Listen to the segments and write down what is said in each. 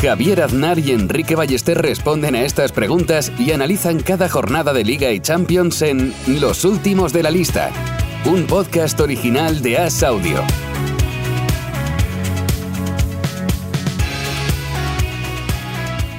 Javier Aznar y Enrique Ballester responden a estas preguntas y analizan cada jornada de Liga y Champions en Los Últimos de la Lista, un podcast original de As Audio.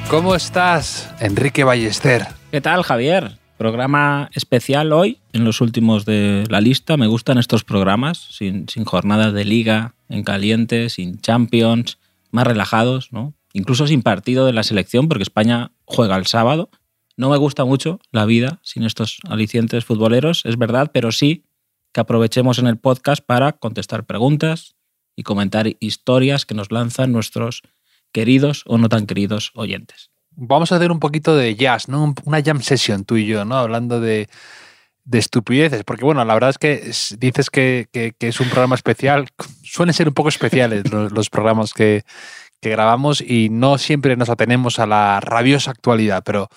¿Cómo estás, Enrique Ballester? ¿Qué tal, Javier? Programa especial hoy, en los últimos de la lista. Me gustan estos programas, sin, sin jornadas de liga, en caliente, sin champions, más relajados, ¿no? Incluso sin partido de la selección, porque España juega el sábado. No me gusta mucho la vida sin estos alicientes futboleros, es verdad, pero sí que aprovechemos en el podcast para contestar preguntas y comentar historias que nos lanzan nuestros queridos o no tan queridos oyentes. Vamos a hacer un poquito de jazz, ¿no? Una jam session tú y yo, ¿no? Hablando de, de estupideces, porque bueno, la verdad es que dices que, es un programa especial, suelen ser un poco especiales los programas que, que, grabamos y no siempre nos atenemos a la rabiosa actualidad, pero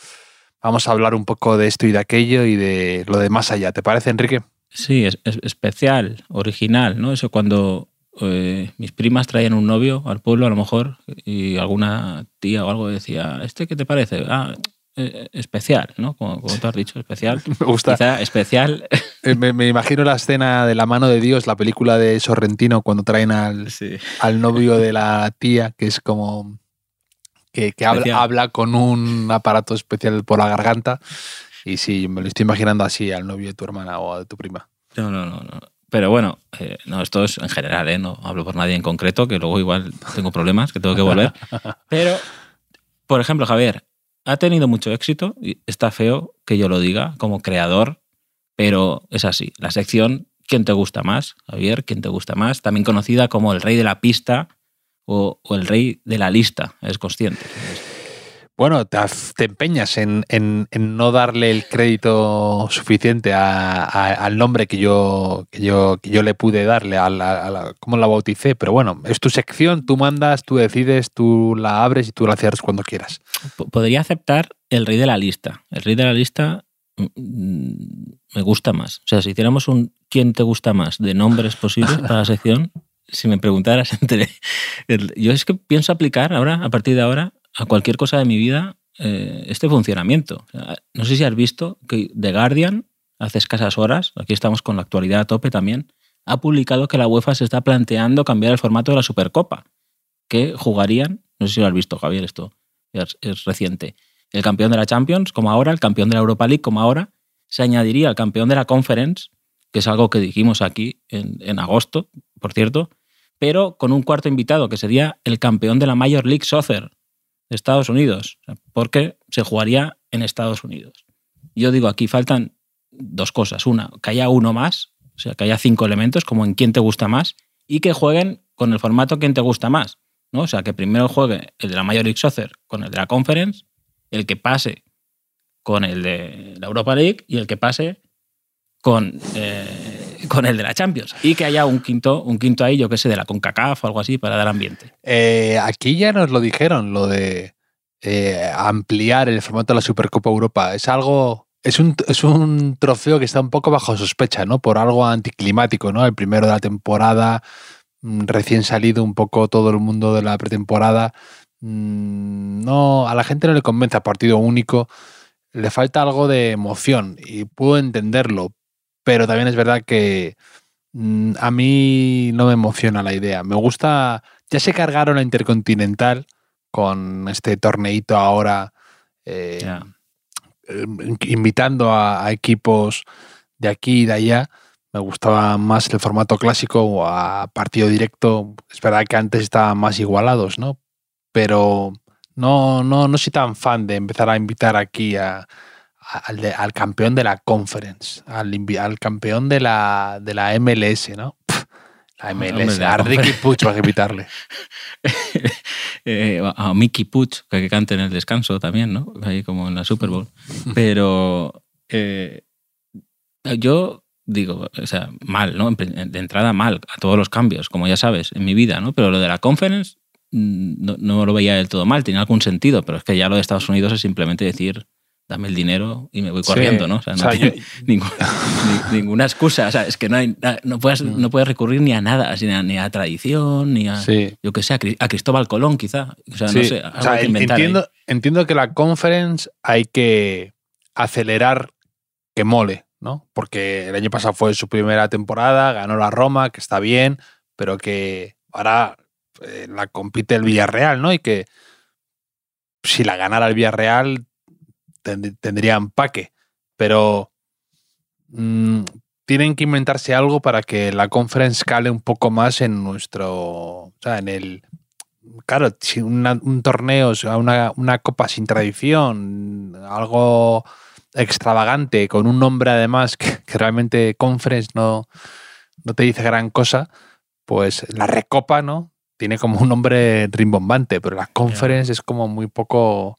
vamos a hablar un poco de esto y de aquello y de lo de más allá. ¿Te parece, Enrique? Sí, es, es especial, original, ¿no? Eso cuando eh, mis primas traían un novio al pueblo a lo mejor y alguna tía o algo decía, ¿este qué te parece? Ah, eh, especial, ¿no? Como, como, tú has dicho, especial. Me gusta. Quizá especial. Eh, me, me, imagino la escena de La mano de Dios, la película de Sorrentino, cuando traen al, Sí. al novio de la tía, que es como que, que habla, habla con un aparato especial por la garganta. Y sí, me lo estoy imaginando así al novio de tu hermana o de tu prima. No, no, no, no. Pero bueno, eh, no, esto es en general, ¿eh? no hablo por nadie en concreto, que luego igual tengo problemas, que tengo que volver. Pero, por ejemplo, Javier, ha tenido mucho éxito, y está feo que yo lo diga como creador, pero es así. La sección ¿Quién te gusta más? Javier, ¿quién te gusta más? También conocida como el rey de la pista o, o el rey de la lista, es consciente. Bueno, te, empeñas en, en, no darle el crédito suficiente a, al nombre que yo, que yo, que yo le pude darle, a la, cómo la bauticé, pero bueno, es tu sección, tú mandas, tú decides, tú la abres y tú la cierras cuando quieras. Podría aceptar el rey de la lista. El rey de la lista mm, me gusta más. O sea, si hiciéramos un ¿quién te gusta más? de nombres posibles para la sección, si me preguntaras entre... Yo es que pienso aplicar ahora, a partir de ahora, a cualquier cosa de mi vida eh, este funcionamiento. No sé si has visto que The Guardian, hace escasas horas, aquí estamos con la actualidad a tope también, ha publicado que la UEFA se está planteando cambiar el formato de la Supercopa, que jugarían, no sé si lo has visto Javier, esto es, es reciente, el campeón de la Champions como ahora, el campeón de la Europa League como ahora, se añadiría al campeón de la Conference, que es algo que dijimos aquí en, en agosto, por cierto, pero con un cuarto invitado, que sería el campeón de la Major League Soccer, Estados Unidos, porque se jugaría en Estados Unidos. Yo digo, aquí faltan dos cosas. Una, que haya uno más, o sea, que haya cinco elementos, como en quién te gusta más, y que jueguen con el formato quién te gusta más. ¿no? O sea, que primero juegue el de la Major League Soccer con el de la Conference, el que pase con el de la Europa League y el que pase con, eh, con el de la Champions. Y que haya un quinto, un quinto ahí, yo que sé, de la CONCACAF o algo así para dar ambiente. Eh, aquí ya nos lo dijeron, lo de eh, ampliar el formato de la Supercopa Europa. Es algo. Es un, es un trofeo que está un poco bajo sospecha, ¿no? Por algo anticlimático, ¿no? El primero de la temporada, mm, recién salido un poco todo el mundo de la pretemporada. Mm, No, a la gente no le convence partido único. Le falta algo de emoción y puedo entenderlo, pero también es verdad que mm, a mí no me emociona la idea. Me gusta, ya se cargaron la Intercontinental con este torneito ahora, eh, eh, invitando a, a equipos de aquí y de allá. Me gustaba más el formato clásico o a partido directo. Es verdad que antes estaban más igualados, ¿no? Pero no, no, no soy tan fan de empezar a invitar aquí a- al, de- al campeón de la conference, al, al campeón de la, de la MLS, ¿no? Pff, la MLS, hombre, la a Ricky conference. Puig vas a invitarle. eh, a Mickey Puch, que, que cante en el descanso también, ¿no? Ahí como en la Super Bowl. Pero eh, yo digo, o sea, mal, ¿no? De entrada mal, a todos los cambios, como ya sabes, en mi vida, ¿no? Pero lo de la conference mm, no, no lo veía del todo mal, tenía algún sentido, pero es que ya lo de Estados Unidos es simplemente decir, dame el dinero y me voy corriendo, ¿no? O sea, no O sea, tiene yo- ninguna, ni- ninguna excusa. O sea, es que no, hay, no, puedes, no puedes recurrir ni a nada, así, ni a, ni a tradición, ni a, Sí. yo que sé, a, Cri- a Cristóbal Colón, quizá. O sea, no sé, o sea, ahí. entiendo, entiendo que la conference hay que acelerar que mole, ¿no? Porque el año pasado fue su primera temporada, ganó la Roma, que está bien, pero que ahora eh, la compite el Villarreal, ¿no? Y que si la ganara el Villarreal tend- tendría empaque, pero mm, tienen que inventarse algo para que la conference cale un poco más en nuestro, o sea, en el claro, si una- un torneo, o sea, una, una copa sin tradición, algo extravagante, con un nombre además que, que realmente Conference no, no te dice gran cosa, pues la Recopa, ¿no? Tiene como un nombre rimbombante, pero la Conference es como muy poco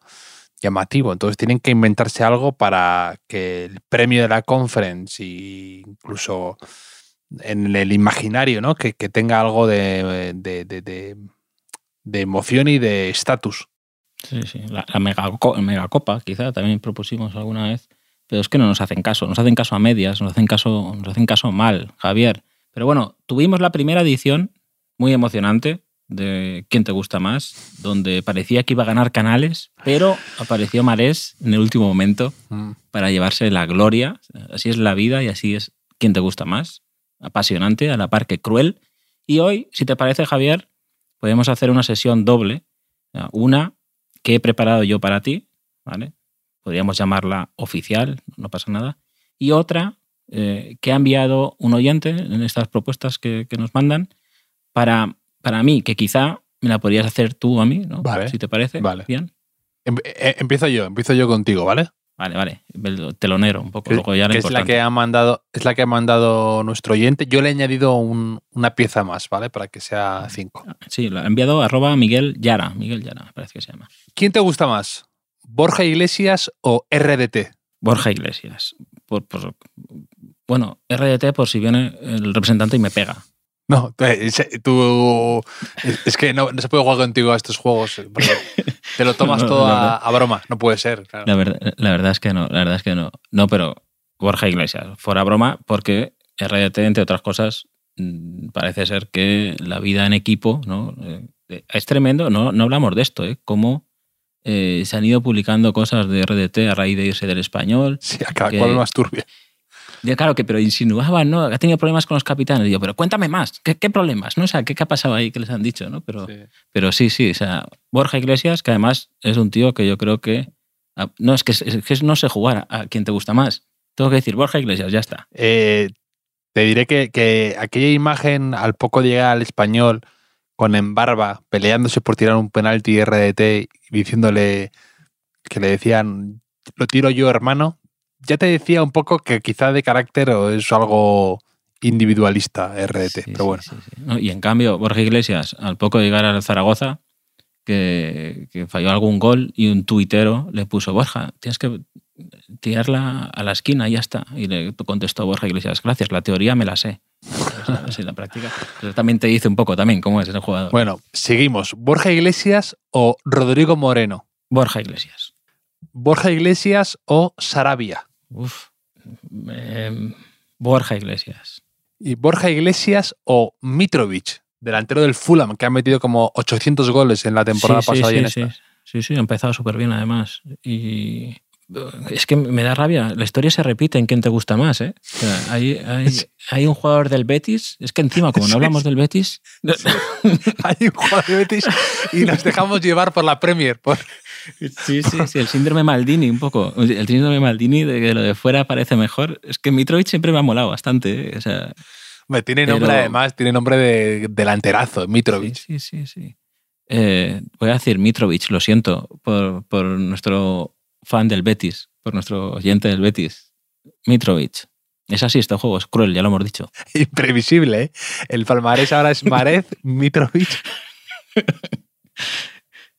llamativo. Entonces tienen que inventarse algo para que el premio de la Conference e incluso en el imaginario, ¿no? Que, que tenga algo de, de- de- emoción y de estatus. Sí, sí. La, la megaco- megacopa, quizá, también propusimos alguna vez. Pero es que no nos hacen caso. Nos hacen caso a medias, nos hacen caso, nos hacen caso mal, Javier. Pero bueno, tuvimos la primera edición muy emocionante de ¿Quién te gusta más? Donde parecía que iba a ganar Canales, pero apareció Marés en el último momento para llevarse la gloria. Así es la vida y así es ¿Quién te gusta más? Apasionante, a la par que cruel. Y hoy, si te parece, Javier, podemos hacer una sesión doble. Una que he preparado yo para ti, ¿vale? Podríamos llamarla oficial, no pasa nada. Y otra eh, que ha enviado un oyente en estas propuestas que, que nos mandan para, para mí, que quizá me la podrías hacer tú a mí, ¿no? Vale. Si te parece. Vale. Bien. Em- eh, Empiezo yo, empiezo yo contigo, ¿vale? Vale, vale. El telonero, un poco. Que, luego ya que es la que ha mandado, es la que ha mandado nuestro oyente. Yo le he añadido un- una pieza más, ¿vale? Para que sea cinco. Sí, lo ha enviado arroba Miguel Yara. Miguel Yara, parece que se llama. ¿Quién te gusta más? ¿Borja Iglesias o RDT? Borja Iglesias. Por, por- bueno, RDT por si viene el representante y me pega. No, eh, es- tú. Es que no, no se puede jugar contigo a estos juegos. eh, Te lo tomas No, todo a, broma. No puede ser. claro. La verdad, la verdad es que no, la verdad es que no. No, pero Borja Iglesias, fuera broma, porque RDT, entre otras cosas, mm, parece ser que la vida en equipo, ¿no? Eh, Es tremendo, no, no hablamos de esto, ¿eh? Cómo eh, se han ido publicando cosas de RDT a raíz de irse del español. Sí, a cada que- cual más turbio. Ya, claro que, pero insinuaban, ¿no? Ha tenido problemas con los capitanes. Y yo, pero cuéntame más, ¿qué, qué problemas? ¿No? O sea, ¿qué, qué ha pasado ahí que les han dicho, ¿no? Pero, Sí. pero sí, sí, o sea, Borja Iglesias, que además es un tío que yo creo que. ah, No, es que, es que no sé jugar a, a quien te gusta más. Tengo que decir, Borja Iglesias, ya está. Eh, te diré que, que aquella imagen, al poco de llegar al español, con Embarba, peleándose por tirar un penalti RDT y diciéndole que le decían, lo tiro yo, hermano, ya te decía un poco que quizá de carácter o es algo individualista RDT, Sí, pero bueno. sí, sí. No, y en cambio, Borja Iglesias, al poco de llegar al Zaragoza, que, que falló algún gol y un tuitero le puso, Borja, tienes que tirarla a la esquina y ya está. Y le contestó Borja Iglesias, gracias, la teoría me la sé. Sí, la práctica. Pero también te dice un poco también cómo es ese jugador. Bueno, seguimos. ¿Borja Iglesias o Rodrigo Moreno? Borja Iglesias. ¿Borja Iglesias o Sarabia? Uf. Eh, Borja Iglesias. ¿Y Borja Iglesias o Mitrovic, delantero del Fulham, que ha metido como 800 goles en la temporada Sí, sí, pasada y en sí, esta? sí. Sí, sí, ha empezado súper bien además. Y es que me da rabia. La historia se repite en quién te gusta más, ¿eh? O sea, hay, hay, hay un jugador del Betis. Es que encima, como no hablamos del Betis, Hay un jugador de Betis y nos dejamos llevar por la Premier. por- Sí, sí, sí, el síndrome Maldini, un poco. El síndrome Maldini de que lo de fuera parece mejor. Es que Mitrovic siempre me ha molado bastante. ¿eh? O sea, tiene nombre Pero- además, tiene nombre de delanterazo, Mitrovic. sí, sí, sí. sí. Eh, voy a decir Mitrovic, lo siento, por, por nuestro fan del Betis, por nuestro oyente del Betis. Mitrovic. Es así, este juego es cruel, ya lo hemos dicho. Imprevisible, ¿eh? El palmarés ahora es Marez, Mitrovic.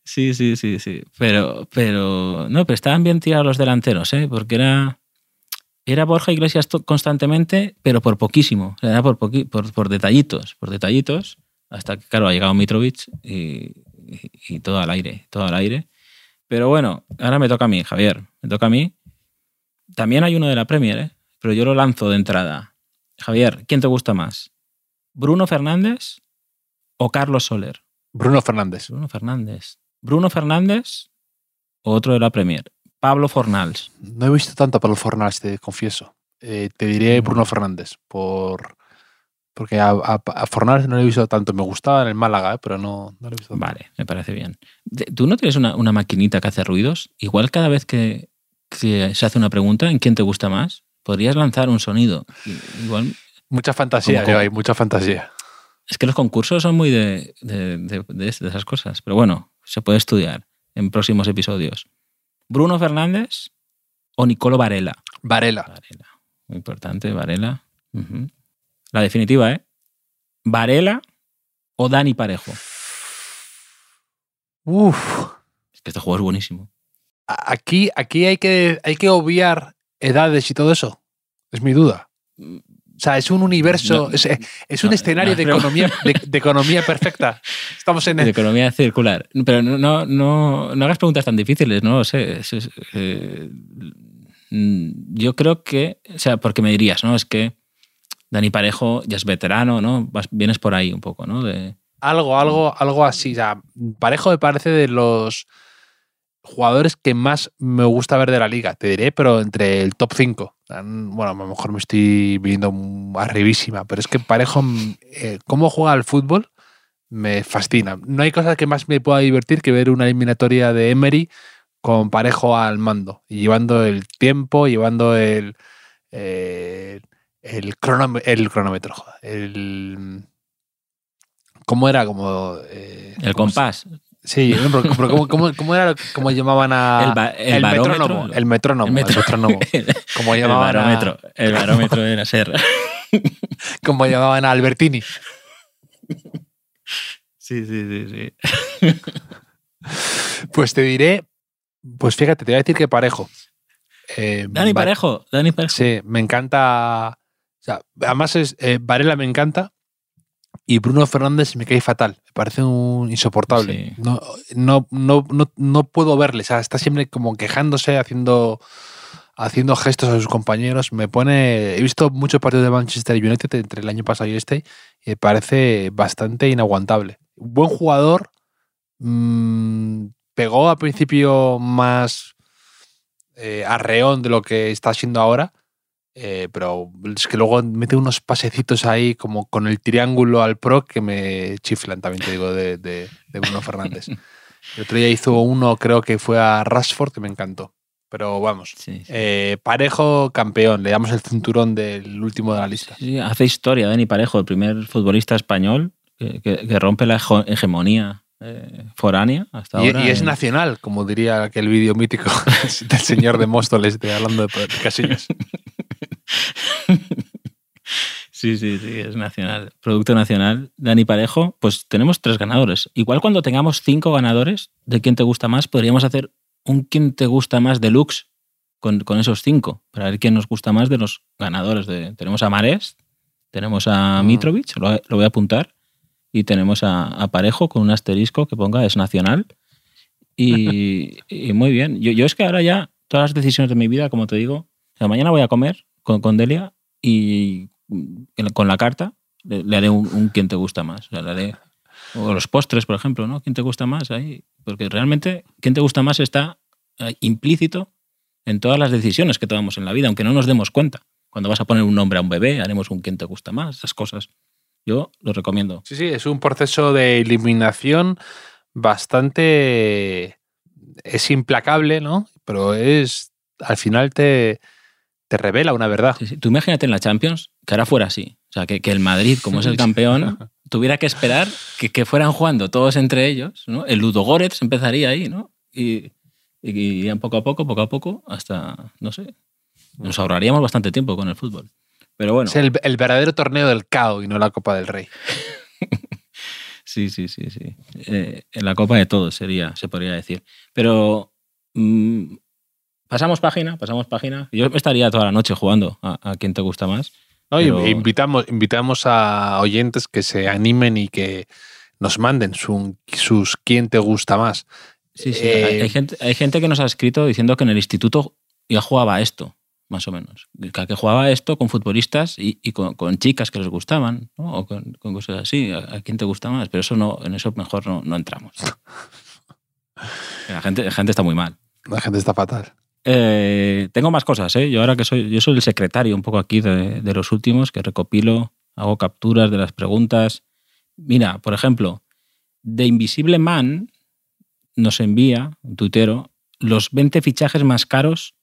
Sí, sí, sí, sí. Pero, pero, no, pero estaban bien tirados los delanteros, ¿eh? Porque era. era Borja Iglesias constantemente, pero por poquísimo. O sea, era por, poqui- por, por detallitos, por detallitos, hasta que, claro, ha llegado Mitrovic y, y- y todo al aire, todo al aire. Pero bueno, ahora me toca a mí, Javier, me toca a mí. También hay uno de la Premier, ¿eh? pero yo lo lanzo de entrada. Javier, ¿quién te gusta más? ¿Bruno Fernández o Carlos Soler? Bruno Fernández. Bruno Fernández. Bruno Fernández o otro de la Premier. Pablo Fornals. No he visto tanto para los Fornals, te confieso. Eh, te diré. Bruno Fernández, por porque a, a, a Fornals no lo he visto tanto. Me gustaba en el Málaga, eh, pero no, no lo he visto tanto. Vale, me parece bien. ¿Tú no tienes una, una maquinita que hace ruidos? Igual cada vez que, que se hace una pregunta, ¿en quién te gusta más? Podrías lanzar un sonido. Igual, Mucha fantasía, yo hay mucha fantasía. es que los concursos son muy de, de- de- de es- de esas cosas. Pero bueno, se puede estudiar en próximos episodios. ¿Bruno Fernández o Nicolo Varela? Varela. Varela. Muy importante, Varela. Ujú. La definitiva, ¿eh? ¿Varela o Dani Parejo? Uf. Es que este juego es buenísimo. Aquí, aquí hay, que, hay que obviar edades y todo eso. Es mi duda. O sea, es un universo, No, es, es un no, escenario no, de, economía, de, de economía perfecta. Estamos en De el, economía circular. Pero no, no, no, no hagas preguntas tan difíciles, no. Es- es, eh, yo creo que, o sea, porque me dirías, ¿no? Es que Dani Parejo ya es veterano, ¿no? Vienes por ahí un poco, ¿no? Algo, algo, algo así. O sea, Parejo me parece de los jugadores que más me gusta ver de la liga, te diré, pero entre el top 5. Bueno, a lo mejor me estoy viendo arribísima, pero es que Parejo, mm, eh, cómo juega al fútbol, me fascina. No hay cosa que más me pueda divertir que ver una eliminatoria de Emery con Parejo al mando, llevando el tiempo, llevando el, eh, el, cronómetro, el cronómetro, joder, el... ¿Cómo era? Como... eh, el ¿cómo se- compás. Sí, pero, pero ¿cómo, cómo, cómo era? ¿Cómo llamaban a...? El ba- el metrónomo. El metrónomo. El El metrónomo. El llamaban, a, barómetro. El barómetro era ser. como llamaban a Albertini. Sí, sí, sí, sí. Pues te diré... Pues fíjate, te voy a decir que Parejo. Eh, Dani Parejo. Dani Parejo. Sí, me encanta... O sea, además, es, eh, Varela me encanta y Bruno Fernández me cae fatal. Me parece un insoportable. Sí. No, no, no, no, no puedo verle. O sea, está siempre como quejándose, haciendo, haciendo gestos a sus compañeros. Me pone. He visto muchos partidos de Manchester United entre el año pasado y este y me parece bastante inaguantable. Buen jugador. mm, pegó al principio más eh, arreón de lo que está siendo ahora. Eh, pero es que luego mete unos pasecitos ahí como con el triángulo al pro que me chiflan también, te digo, de, de- de Bruno Fernández. El otro día hizo uno, creo que fue a Rashford, que me encantó. Pero vamos, Sí, sí. eh, parejo campeón, le damos el cinturón del último de la lista. Sí, hace historia Dani Parejo, el primer futbolista español que, que- que rompe la hegemonía eh, foránea hasta Y, ahora. y es en- nacional, como diría aquel vídeo mítico del señor de Móstoles de, hablando de, de Casillas. Sí, sí, sí, es nacional. Producto nacional. Dani Parejo, pues tenemos tres ganadores. Igual cuando tengamos cinco ganadores de quién te gusta más, podríamos hacer un quién te gusta más deluxe con, con esos cinco, para ver quién nos gusta más de los ganadores. De, tenemos a Marés, tenemos a Mm. Mitrovic, lo, lo voy a apuntar, y tenemos a, a Parejo con un asterisco que ponga es nacional. Y, y muy bien. Yo, yo es que ahora ya, todas las decisiones de mi vida, como te digo, o sea, mañana voy a comer con, con Delia y con la carta le, le haré un, un quién te gusta más. O, le haré- o los postres, por ejemplo, ¿no? ¿Quién te gusta más? Ahí, porque realmente, ¿quién te gusta más? está eh, implícito en todas las decisiones que tomamos en la vida, aunque no nos demos cuenta. Cuando vas a poner un nombre a un bebé, haremos un quién te gusta más, esas cosas. Yo lo recomiendo. Sí, sí, es un proceso de eliminación bastante... Es implacable, ¿no? Pero es... Al final te, te revela una verdad. Sí, sí. Tú imagínate en la Champions que ahora fuera así. O sea, que, que el Madrid, como es el campeón, tuviera que esperar que, que fueran jugando todos entre ellos. ¿no? El Ludo Goretz empezaría ahí, ¿no? Y, y irían poco a poco, poco a poco, hasta, no sé. Nos ahorraríamos bastante tiempo con el fútbol. Pero bueno, Es el, el verdadero torneo del CAO y no la Copa del Rey. sí, sí, sí, sí. Eh, en la copa de todos sería, se podría decir. Pero mm, Pasamos página, pasamos página. Yo estaría toda la noche jugando a, a quién te gusta más. No, Pero- invitamos, invitamos a oyentes que se animen y que nos manden su- sus quién te gusta más. Sí, sí. Eh, hay, hay gente, hay gente que nos ha escrito diciendo que en el instituto ya jugaba esto, más o menos. Que, que jugaba esto con futbolistas y, y con, con chicas que les gustaban, ¿no? o con, con cosas así. ¿A, a quién te gusta más? Pero eso no, en eso mejor no, no entramos. La gente, la gente está muy mal. La gente está fatal. Eh, tengo más cosas, ¿eh? Yo ahora que soy, yo soy el secretario un poco aquí de, de los últimos, que recopilo, hago capturas de las preguntas. Mira, por ejemplo, The Invisible Man nos envía, un tuitero, los 20 fichajes más caros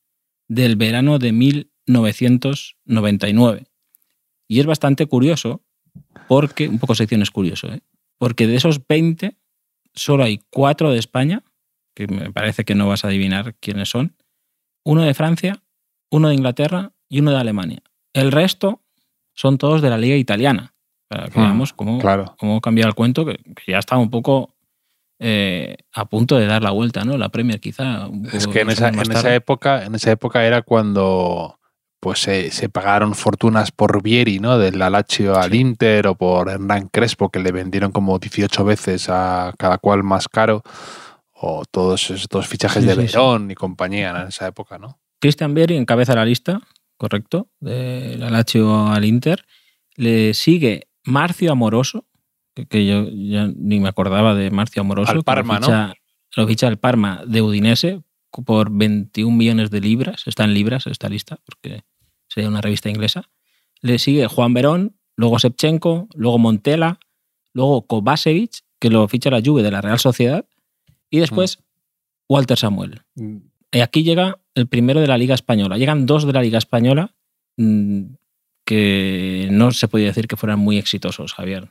del verano de 1999. Y es bastante curioso, porque, un poco sección es curioso, ¿eh? porque de esos 20, solo hay 4 de España, que me parece que no vas a adivinar quiénes son, uno de Francia, uno de Inglaterra y uno de Alemania. El resto son todos de la liga italiana. Para que Ah, veamos cómo, Claro. cómo cambia el cuento, que, que ya está un poco eh, a punto de dar la vuelta, ¿no? La Premier quizá. Es que en esa, en esa época, en esa época era cuando pues se, se pagaron fortunas por Vieri, ¿no? Del Lazio al Sí. Inter o por Hernán Crespo, que le vendieron como 18 veces a cada cual más caro. O todos estos fichajes Sí, de sí, sí. Verón y compañía en esa época, ¿no? Christian Vieri encabeza la lista, correcto, de la Lazio al Inter. Le sigue Marcio Amoroso, que, que yo ya ni me acordaba de Marcio Amoroso. Al Parma, lo ficha, Lo ficha el Parma de Udinese por 21 millones de libras. Está en libras esta lista, porque sería una revista inglesa. Le sigue Juan Verón, luego Shevchenko, luego Montela, luego Kovacevic, que lo ficha la Juve de la Real Sociedad, y después Walter Samuel. Y aquí llega el primero de la Liga Española. Llegan dos de la Liga Española mm, que no se podía decir que fueran muy exitosos, Javier.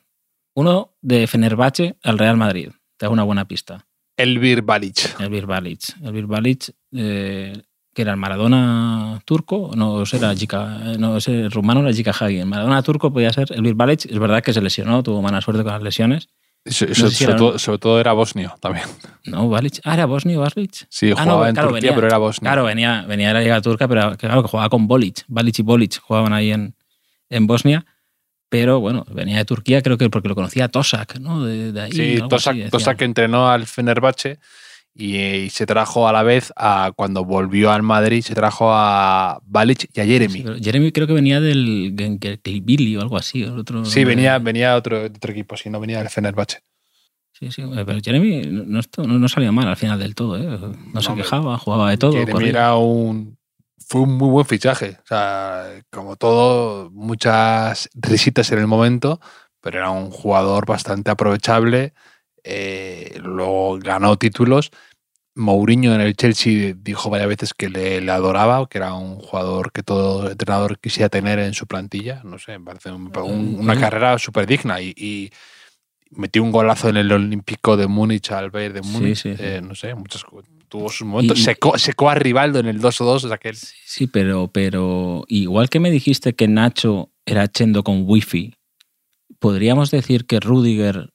Uno de Fenerbahce al Real Madrid. Te hago una buena pista. Elvir Balic. Elvir Balic. Elvir Balic, eh, que era el Maradona turco, no era Gica, no ese rumano era Gica Hagi. El Maradona turco podía ser Elvir Balic. Es verdad que se lesionó, tuvo mala suerte con las lesiones. Eso- No si sobre, todo, sobre todo era bosnio también. No, Balic. Ah, era Bosnio Balic. Sí, Ah, jugaba no, en claro, Turquía, venía- pero era bosnio. Claro, venía, venía de la Liga Turca, pero claro que jugaba con Bolic. Balic y Bolic jugaban ahí en, en Bosnia. Pero bueno, venía de Turquía, creo que porque lo conocía Tosak, ¿no? De, de ahí. Sí, Tosak, así. Tosak entrenó al Fenerbahce y, y se trajo a la vez a cuando volvió al Madrid, se trajo a Balic y a Jeremy. Sí, Jeremy creo que venía del Genkerklibili o algo así. el Otro, Sí, venía, venía otro, otro equipo, sí, no venía del Fenerbahce. Sí, sí, pero Jeremy no, no, esto- no- no salía mal al final del todo, ¿eh? No se quejaba, jugaba de todo. Jeremy corría. era un. Fue un muy buen fichaje. O sea, como todo, muchas risitas en el momento, pero era un jugador bastante aprovechable. Eh, luego ganó títulos. Mourinho en el Chelsea dijo varias veces que le, le adoraba, que era un jugador que todo entrenador quisiera tener en su plantilla. No sé, me parece un- un- una carrera súper digna. Y, y metió un golazo en el Olímpico de Múnich al Bayern de Múnich. sí, sí. eh, no sé, muchos, tuvo sus momentos. Y- secó a Rivaldo en el 2-2. o sea, que Sí, pero, pero igual que me dijiste que Nacho era Chendo con wifi, ¿podríamos decir que Rudiger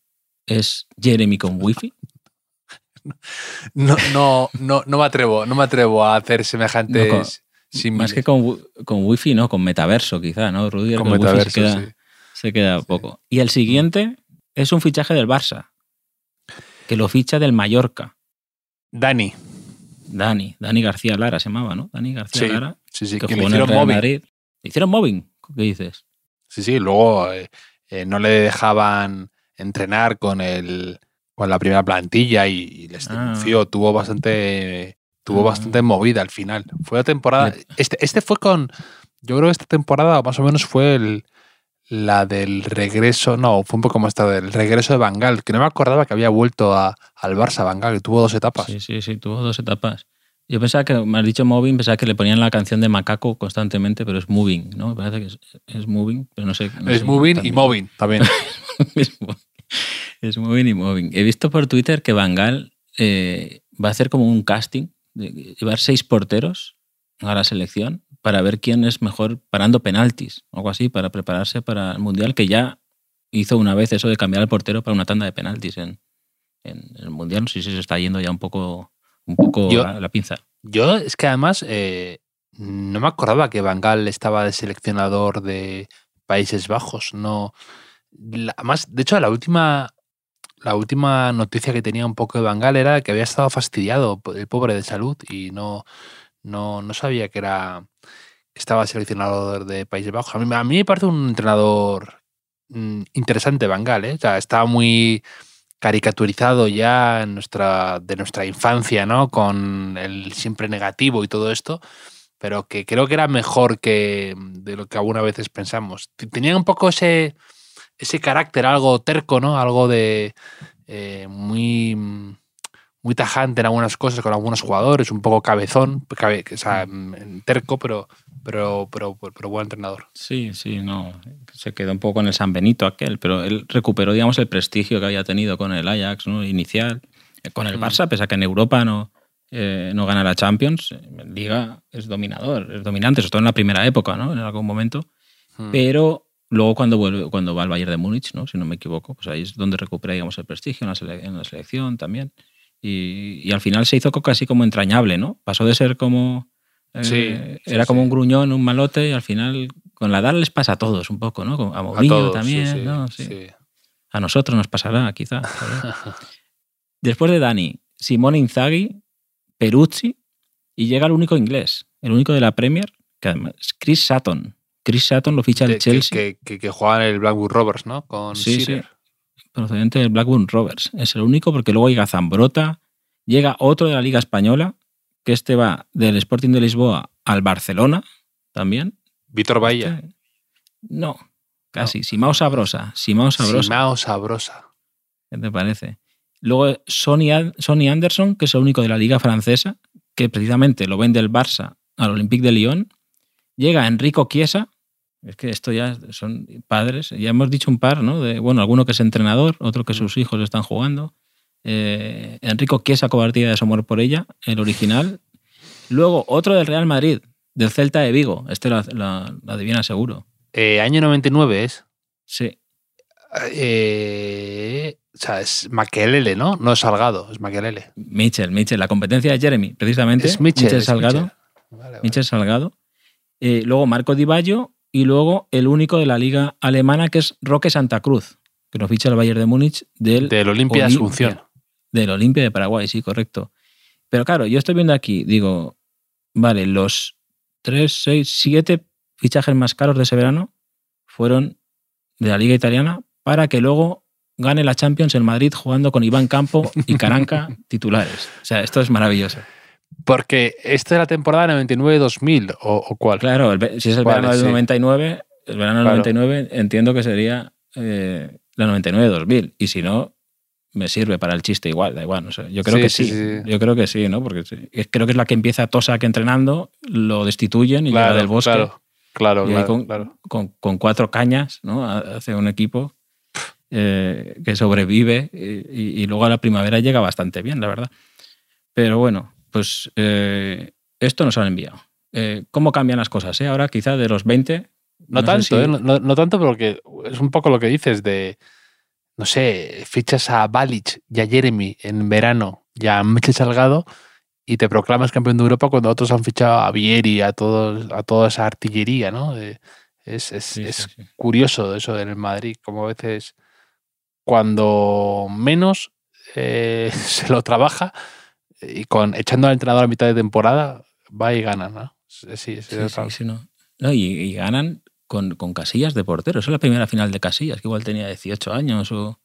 es Jeremy con wifi? no, no, no, no me atrevo, no me atrevo a hacer semejantes. No, con-. Más que con, con wifi, no, con metaverso quizá, ¿no? Rudiger Con metaverso, se queda, sí. se queda poco. Y el siguiente es un fichaje del Barça, que lo ficha del Mallorca. Dani. Dani, Dani García Lara se llamaba, ¿no? Dani García Sí, Lara, Sí, sí, que que le en hicieron móvil. Madrid. ¿Le hicieron mobbing? ¿Qué dices? Sí, sí, luego eh, eh, no le dejaban entrenar con el con la primera plantilla y, y les Ah. denunció. Tuvo bastante tuvo Ah. bastante movida al final. Fue la temporada. Este, este fue con. Yo creo que esta temporada más o menos fue el, la del regreso. No, fue un poco más tarde, el regreso de Bangal, que no me acordaba que había vuelto a- al Barça Bangal, que tuvo dos etapas. Sí, sí, sí, tuvo dos etapas. Yo pensaba que, me has dicho Moving, pensaba que le ponían la canción de Macaco constantemente, pero es Moving, ¿no? Me parece que es, es Moving, pero no sé. no es sé moving y moving también. es, es Moving y Moving. He visto por Twitter que Bangal eh, va a hacer como un casting, de llevar seis porteros a la selección para ver quién es mejor parando penaltis, algo así, para prepararse para el Mundial, que ya hizo una vez eso de cambiar al portero para una tanda de penaltis en, en el Mundial. No sé si se está yendo ya un poco, un poco Yo- la pinza. Yo es que además eh, no me acordaba que Bangal estaba de seleccionador de Países Bajos. No, la- además, de hecho, la última, la última noticia que tenía un poco de Bangal era que había estado fastidiado el pobre de salud y no, no, no sabía que era que estaba seleccionador de Países Bajos. A mí, me- a mí me parece un entrenador mm, interesante Bangal, ¿eh? O sea, está muy caricaturizado ya en nuestra, de nuestra infancia, ¿no? Con el siempre negativo y todo esto, pero que creo que era mejor que de lo que algunas veces pensamos. Tenía un poco ese, ese carácter algo terco, ¿no? Algo de eh, muy, muy tajante en algunas cosas con algunos jugadores, un poco cabezón, cabe- o sea, mm, terco, pero, pero, pero, pero buen entrenador. Sí, sí, no. Se quedó un poco en el San Benito aquel, pero él recuperó, digamos, el prestigio que había tenido con el Ajax, ¿no? Inicial. Eh, Con el Mm. Barça, pese a que en Europa no, eh, no gana la Champions, en Liga es dominador, es dominante, sobre todo en la primera época, ¿no? En algún momento. Mm. Pero luego cuando vuelve, cuando va al Bayern de Múnich, ¿no? Si no me equivoco, pues ahí es donde recupera, digamos, el prestigio en la, sele- en la selección también. Y, y al final se hizo casi como entrañable, ¿no? Pasó de ser como... eh, Sí, sí, era como sí. un gruñón, un malote, y al final con la edad les pasa a todos un poco, ¿no? A A Mourinho también, ¿no? A nosotros nos pasará, quizá. Después de Dani, Simone Inzaghi, Peruzzi, y llega el único inglés, el único de la Premier, que además es Chris Sutton. Chris Sutton lo ficha el que, Chelsea, que, que, que juega en el Blackwood Rovers, ¿no? Con Sí, sí. Procedente del Blackburn Rovers. Es el único porque luego llega Zambrota, llega otro de la Liga Española, que este va del Sporting de Lisboa al Barcelona también. Víctor Bahía. Este- No, casi. Simao Sabrosa. Simao Sabrosa. Simao Sabrosa. ¿Qué te parece? Luego Sonny, Sonny Anderson, que es el único de la liga francesa, que precisamente lo vende el Barça al Olympique de Lyon. Llega Enrico Chiesa, es que esto ya son padres, ya hemos dicho un par, ¿no? De, bueno, alguno que es entrenador, otro que sus hijos están jugando. Eh, Enrico Chiesa cobardía de su amor por ella, el original. Luego otro del Real Madrid, del Celta de Vigo, este la, la, la adivina seguro. Eh, año 99 es. Sí, Eh, o sea, es Maquelele, ¿no? No es Salgado, es Maquelele. Mitchell, Mitchell, la competencia de Jeremy, precisamente. Es Mitchell. es Salgado. Mitchell. Vale, vale. Michel Salgado. Eh, luego Marco Di Baggio y luego el único de la liga alemana que es Roque Santa Cruz, que lo ficha el Bayern de Múnich del, Del Olimpia Olimpia. Asunción. del Olimpia de Paraguay, sí, correcto. Pero claro, yo estoy viendo aquí, digo, vale, los tres, seis, siete fichajes más caros de ese verano fueron de la liga italiana para que luego gane la Champions en Madrid jugando con Iván Campo y Caranca titulares. O sea, esto es maravilloso. Porque esta es la temporada 99-2000, ¿o, o cuál? Claro, el si es el verano del sí. 99, el verano del Claro. 99 entiendo que sería eh, la 99-2000. Y si no, me sirve para el chiste igual, da igual, no sé. Yo creo Sí, que sí, sí. Yo creo que sí, ¿no? Porque creo que es la que empieza Tosak entrenando, lo destituyen y llega claro, del bosque. claro, claro, y claro, con, claro. con- con cuatro cañas, ¿no? Hace un equipo eh, que sobrevive y, y- y luego a la primavera llega bastante bien, la verdad. Pero bueno, pues eh, esto nos han enviado. Eh, ¿Cómo cambian las cosas? eh? Ahora quizá de los 20... No, tanto, si- ¿eh? no, tanto porque es un poco lo que dices de, no sé, fichas a Balic y a Jeremy en verano y a Michel Salgado y te proclamas campeón de Europa cuando otros han fichado a Vieri, a, todos, a toda esa artillería, ¿no? De- es es, Sí, es sí, sí. curioso eso del Madrid, como a veces cuando menos eh, se lo trabaja y con echando al entrenador a mitad de temporada va y gana, ¿no? Sí, sí, sí, Sí, no. No, y, y ganan con, con Casillas de portero. Esa es la primera final de Casillas, que igual tenía 18 años o,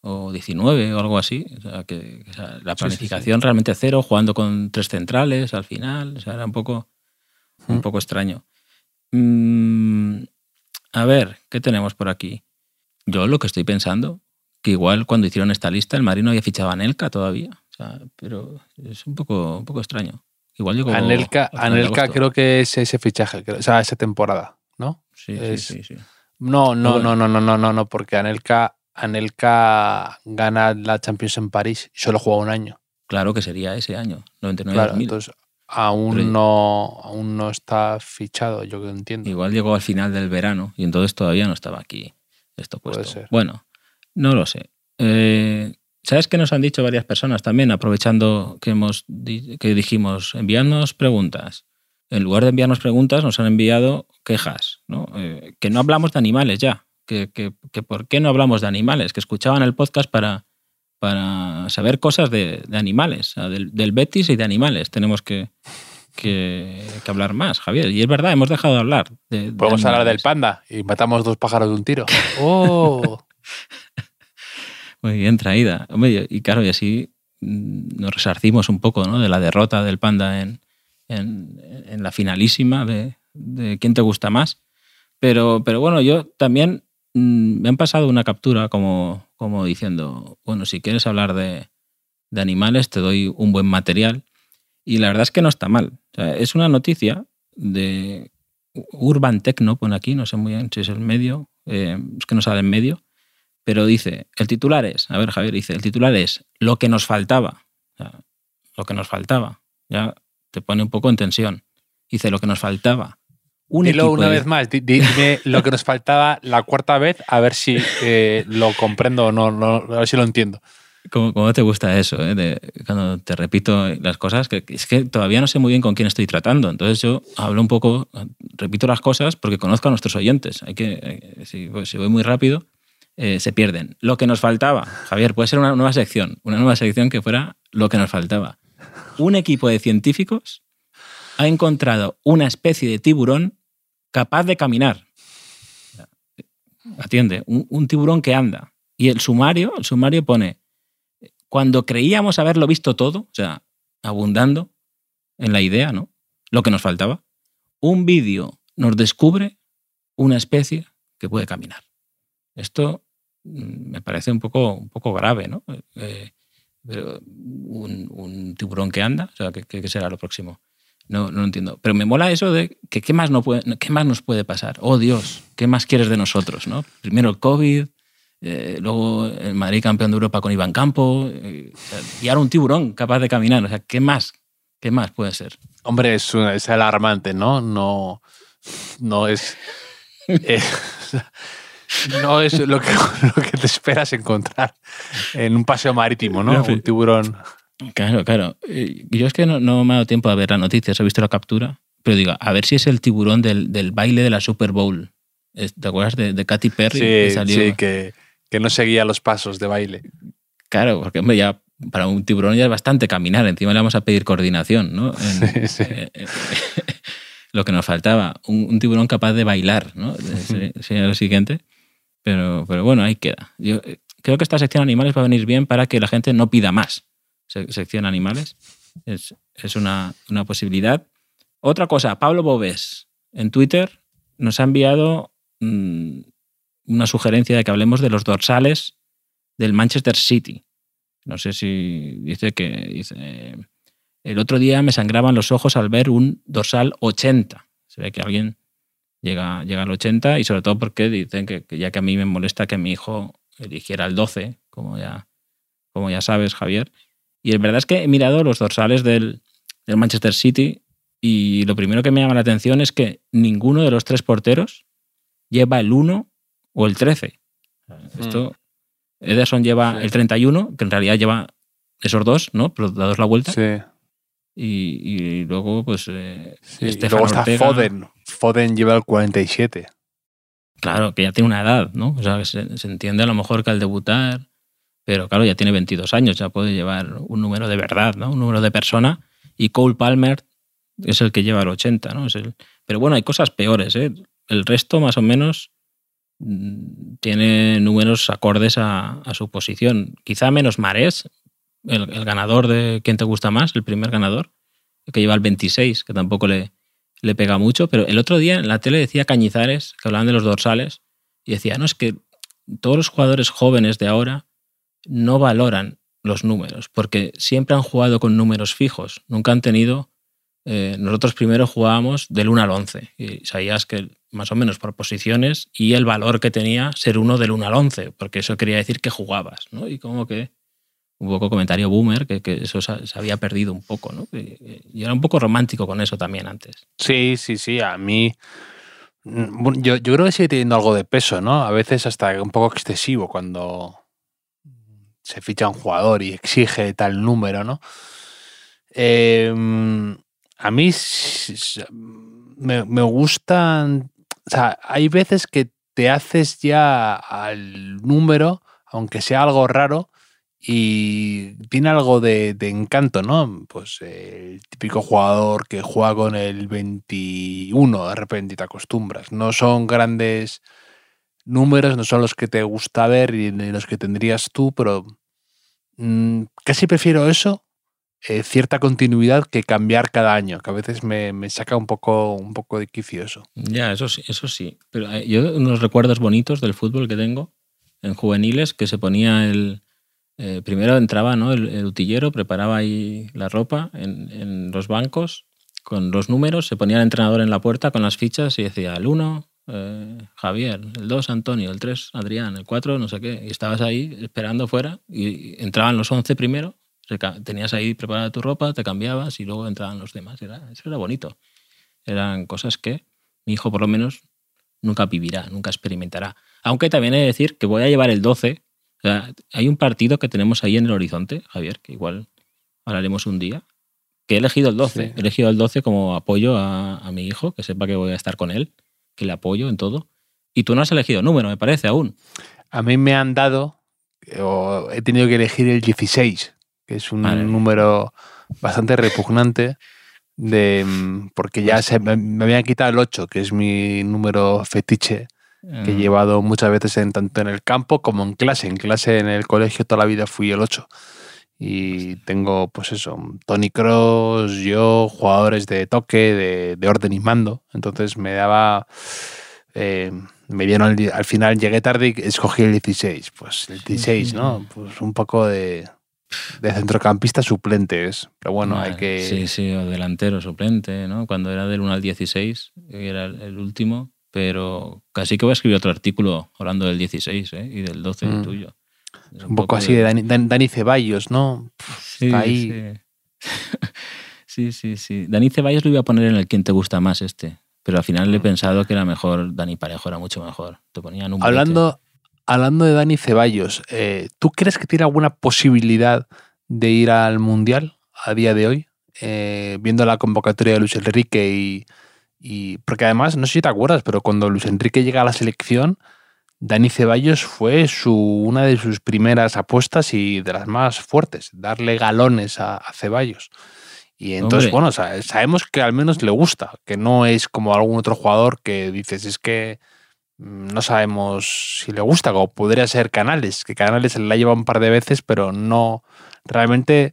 o 19 o algo así. O sea, que, o sea, la planificación realmente cero, jugando con tres centrales al final. O sea, era un poco, un poco extraño. Mm, a ver, ¿qué tenemos por aquí? Yo lo que estoy pensando, que igual cuando hicieron esta lista el Marino había fichado a Anelka todavía. Sea, pero es un poco, un poco extraño. Igual llegó Anelka, Anelka creo que es ese fichaje, creo- o sea, esa temporada, ¿no? Sí, es- sí, sí, sí. No, no, Bueno. no, no, no, no, no, no, porque Anelka, Anelka gana la Champions en París y solo juega un año. Claro que sería ese año, 99 Claro, 2000. entonces aún Pero- no, aún no está fichado, yo que entiendo. Igual llegó al final del verano y entonces todavía no estaba aquí esto Puede puesto. ser. Bueno, no lo sé. Eh, ¿Sabes qué nos han dicho varias personas también, aprovechando que, hemos, que dijimos, enviadnos preguntas? En lugar de enviarnos preguntas, nos han enviado quejas, ¿no? Eh, que no hablamos de animales ya. Que, que, que, por qué no hablamos de animales, que escuchaban el podcast para, para saber cosas de, de animales, del, del, Betis y de animales. Tenemos que, que, hablar más, Javier. Y es verdad, hemos dejado de hablar. De, Podemos hablar del panda y matamos dos pájaros de un tiro. ¡Oh! Muy bien traída. Y claro, y así mm, nos resarcimos un poco ¿no? de la derrota del Panda en, en, la finalísima de, quién te gusta más. Pero, pero bueno, yo también mmm, me han pasado una captura como, como diciendo, bueno, si quieres hablar de, de, animales, te doy un buen material. Y la verdad es que no está mal. Es una noticia de Urban Tecno, pone aquí, no sé muy bien si es el medio, eh, es que no sale en medio pero dice, el titular es, a ver Javier, dice, el titular es lo que nos faltaba. O sea, lo que nos faltaba. Ya te pone un poco en tensión. Dice, lo que nos faltaba. Un Dilo una de... vez más, dime lo que nos faltaba la cuarta vez, a ver si eh, lo comprendo o no, no, a ver si lo entiendo. ¿Cómo, cómo te gusta eso? Eh? De, cuando te repito las cosas, que es que todavía no sé muy bien con quién estoy tratando. Entonces yo hablo un poco, repito las cosas porque conozco a nuestros oyentes. Hay que, si, si voy muy rápido, eh, se pierden. Lo que nos faltaba, Javier, puede ser una nueva sección, una nueva sección que fuera lo que nos faltaba. Un equipo de científicos ha encontrado una especie de tiburón capaz de caminar. Atiende, un, un tiburón que anda. Y el sumario, el sumario pone, cuando creíamos haberlo visto todo, o sea, abundando en la idea, ¿no? Lo que nos faltaba. Un vídeo nos descubre una especie que puede caminar. Esto me parece un poco, un poco grave, ¿no? Eh, un, un, tiburón que anda, o sea, ¿qué, ¿qué, será lo próximo? No, no lo entiendo. Pero me mola eso de que qué más, no puede, qué más nos puede pasar. Oh Dios, ¿qué más quieres de nosotros? ¿no? Primero el COVID, eh, luego el Madrid campeón de Europa con Iván Campo, eh, y ahora un tiburón capaz de caminar. O sea, ¿qué más? ¿Qué más puede ser? Hombre, es, es alarmante, ¿no? No, no es... Eh, no es lo que, lo que te esperas encontrar en un paseo marítimo, ¿no? Un tiburón. Claro, claro. Yo es que no, no, me ha dado tiempo a ver las noticias, he visto la captura, pero digo, a ver si es el tiburón del, del baile de la Super Bowl. ¿Te acuerdas de, de Katy Perry? Sí, que salió? sí que, que, no seguía los pasos de baile. Claro, porque hombre, ya para un tiburón ya es bastante caminar, encima le vamos a pedir coordinación, ¿no? En, sí, sí. Eh, eh, lo que nos faltaba, un, un, tiburón capaz de bailar, ¿no? Sería lo siguiente. Pero, pero bueno, ahí queda. Yo creo que esta sección animales va a venir bien para que la gente no pida más sección animales. Es, es una, una, posibilidad. Otra cosa, Pablo Bobés en Twitter nos ha enviado mmm, una sugerencia de que hablemos de los dorsales del Manchester City. No sé si dice que dice el otro día me sangraban los ojos al ver un dorsal 80. Se ve que alguien llega, llega al 80 y sobre todo porque dicen que, que, ya que a mí me molesta que mi hijo eligiera el 12, como ya, como ya sabes, Javier. Y es verdad es que he mirado los dorsales del, del Manchester City y lo primero que me llama la atención es que ninguno de los tres porteros lleva el 1 o el 13. Esto, mm. Ederson lleva sí. el 31, que en realidad lleva esos dos, ¿no? Pero dados la vuelta. Sí. Y, y, luego, pues. Eh, sí, y luego está Ortega. Foden. Foden lleva el 47. Claro, que ya tiene una edad, ¿no? O sea, se, se, entiende a lo mejor que al debutar, pero claro, ya tiene 22 años, ya puede llevar un número de verdad, ¿no? Un número de persona. Y Cole Palmer es el que lleva el 80, ¿no? Es el... Pero bueno, hay cosas peores, ¿eh? El resto, más o menos, mm, tiene números acordes a, a su posición. Quizá menos Marés, el, ganador de ¿Quién te gusta más? El primer ganador, que lleva el 26, que tampoco le, le pega mucho, pero el otro día en la tele decía Cañizares, que hablaban de los dorsales, y decía, no, es que todos los jugadores jóvenes de ahora no valoran los números, porque siempre han jugado con números fijos, nunca han tenido... Eh, nosotros primero jugábamos del 1 al 11, y sabías que más o menos por posiciones y el valor que tenía ser uno del 1 al 11, porque eso quería decir que jugabas, ¿no? Y como que un poco comentario boomer, que, eso se, había perdido un poco, ¿no? Y, era un poco romántico con eso también antes. Sí, sí, sí, a mí... mm, Yo, yo creo que sigue teniendo algo de peso, ¿no? A veces hasta un poco excesivo cuando se ficha un jugador y exige tal número, ¿no? Eh, a mí me, me gustan, o sea, hay veces que te haces ya al número, aunque sea algo raro, y tiene algo de, de encanto, ¿no? Pues el típico jugador que juega con el 21 de repente te acostumbras. No son grandes números, no son los que te gusta ver y los que tendrías tú, pero mmm, casi prefiero eso, eh, cierta continuidad, que cambiar cada año, que a veces me, me, saca un poco, un poco de quicio eso. Ya, eso sí, eso sí. Pero eh, yo unos recuerdos bonitos del fútbol que tengo en juveniles, que se ponía el eh, primero entraba ¿no? el, el, utillero, preparaba ahí la ropa en, los bancos con los números, se ponía el entrenador en la puerta con las fichas y decía el 1, eh, Javier, el 2, Antonio, el 3, Adrián, el 4, no sé qué. Y estabas ahí esperando fuera y entraban los 11 primero, tenías ahí preparada tu ropa, te cambiabas y luego entraban los demás. Era, eso era bonito. Eran cosas que mi hijo por lo menos nunca vivirá, nunca experimentará. Aunque también he de decir que voy a llevar el 12 o sea, hay un partido que tenemos ahí en el horizonte, Javier, que igual hablaremos un día, que he elegido el 12. Sí. He elegido el 12 como apoyo a, a, mi hijo, que sepa que voy a estar con él, que le apoyo en todo. Y tú no has elegido número, me parece, aún. A mí me han dado, o he tenido que elegir el 16, que es un vale. número bastante repugnante, de, porque ya se, me, me habían quitado el 8, que es mi número fetiche que he llevado muchas veces en, tanto en el campo como en clase. En clase en el colegio toda la vida fui el 8. Y tengo, pues eso, Tony Cross, yo, jugadores de toque, de, de orden y mando. Entonces me daba. Eh, me dieron el, al final, llegué tarde y escogí el 16. Pues el 16, ¿no? Pues un poco de, de centrocampista suplentes. Pero bueno, vale. hay que. Sí, sí, o delantero suplente, ¿no? Cuando era del 1 al 16, era el último, pero casi que voy a escribir otro artículo hablando del 16 ¿eh? y del 12 mm. tuyo. Es un, un poco, así de, Dani, Dani, Ceballos, ¿no? Sí, Está ahí. Sí. sí, sí, sí. Dani Ceballos lo iba a poner en el quien te gusta más este, pero al final le he pensado que era mejor, Dani Parejo era mucho mejor. Te ponían un hablando, hablando de Dani Ceballos, eh, ¿tú crees que tiene alguna posibilidad de ir al Mundial a día de hoy? Eh, viendo la convocatoria de Luis Enrique y, y porque además, no sé si te acuerdas, pero cuando Luis Enrique llega a la selección, Dani Ceballos fue su, una de sus primeras apuestas y de las más fuertes, darle galones a, a Ceballos. Y entonces, Hombre. bueno, sabemos que al menos le gusta, que no es como algún otro jugador que dices, es que mm, no sabemos si le gusta, como podría ser Canales, que Canales la lleva un par de veces, pero no realmente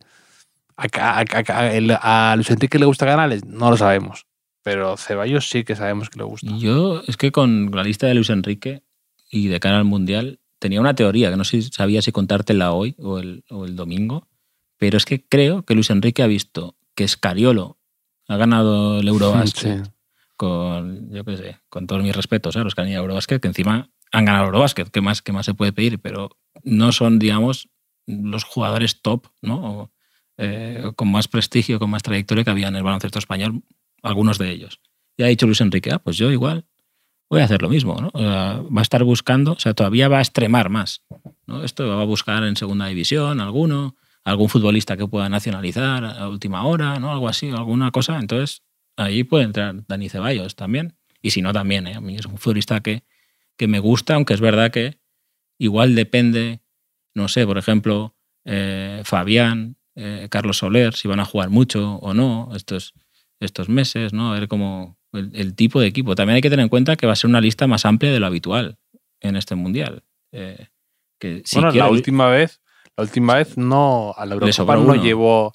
a, a, a, a Luis Enrique le gusta Canales, no lo sabemos pero Ceballos sí que sabemos que le gusta. Yo es que con la lista de Luis Enrique y de cara al Mundial tenía una teoría que no sé, sabía si contártela hoy o el, o el domingo, pero es que creo que Luis Enrique ha visto que Escariolo ha ganado el Eurobasket sí. con, yo qué sé, con todos mis respetos a ¿eh? los que han ido a Eurobasket, que encima han ganado Eurobasket, ¿qué más, qué más se puede pedir? Pero no son, digamos, los jugadores top, ¿no? O, eh, con más prestigio, con más trayectoria que había en el baloncesto español algunos de ellos. Y ha dicho Luis Enrique, ah, pues yo igual voy a hacer lo mismo, ¿no? Va a estar buscando, o sea, todavía va a extremar más, ¿no? Esto va a buscar en segunda división alguno, algún futbolista que pueda nacionalizar a última hora, ¿no? Algo así, alguna cosa. Entonces, ahí puede entrar Dani Ceballos también. Y si no, también, ¿eh? A mí es un futbolista que, que me gusta, aunque es verdad que igual depende, no sé, por ejemplo, eh, Fabián, eh, Carlos Soler, si van a jugar mucho o no. Esto es estos meses, ¿no? A ver cómo el, el, tipo de equipo. También hay que tener en cuenta que va a ser una lista más amplia de lo habitual en este mundial. Eh, que si bueno, quiero, la última vez, la última vez no a la Eurocopa no llevó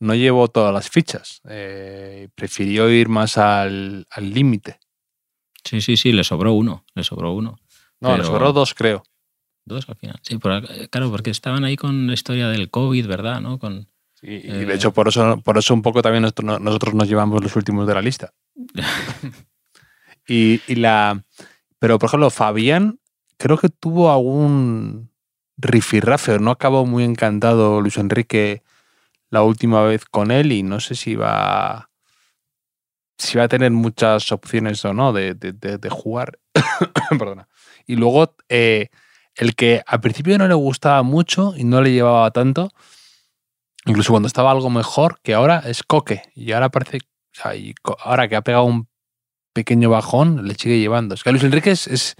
no llevó todas las fichas. Eh, prefirió ir más al límite. Sí, sí, sí, le sobró uno, le sobró uno. No, Pero... le sobró dos, creo. Dos al final. Sí, por, claro, porque estaban ahí con la historia del COVID, ¿verdad? ¿No? Con, y, y de hecho, por eso, por eso un poco también nosotros, nosotros nos llevamos los últimos de la lista. y, y, la. Pero, por ejemplo, Fabián, creo que tuvo algún rifirrafe, no acabó muy encantado Luis Enrique la última vez con él y no sé si va. Si va a tener muchas opciones o no de, de, de, de jugar. Perdona. Y luego, eh, El que al principio no le gustaba mucho y no le llevaba tanto, incluso cuando estaba algo mejor, que ahora es Coque. Y ahora parece, o sea, y ahora que ha pegado un pequeño bajón, le sigue llevando. Es que Luis Enrique es, es-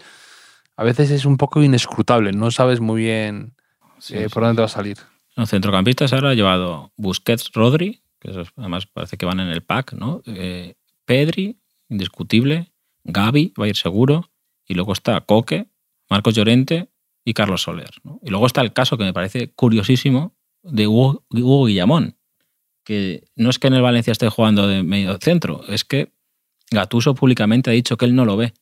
a veces es un poco inescrutable, no sabes muy bien Sí, eh, sí. por dónde va a salir. Los centrocampistas ahora ha llevado Busquets, Rodri, que esos además parece que van en el pack, ¿no? Eh, Pedri, indiscutible. Gaby va a ir seguro. Y luego está Coque, Marcos Llorente y Carlos Soler. ¿no? Y luego está el caso que me parece curiosísimo de Hugo, Hugo Guillamón, que no es que en el Valencia esté jugando de medio centro, es que Gatuso públicamente ha dicho que él no lo ve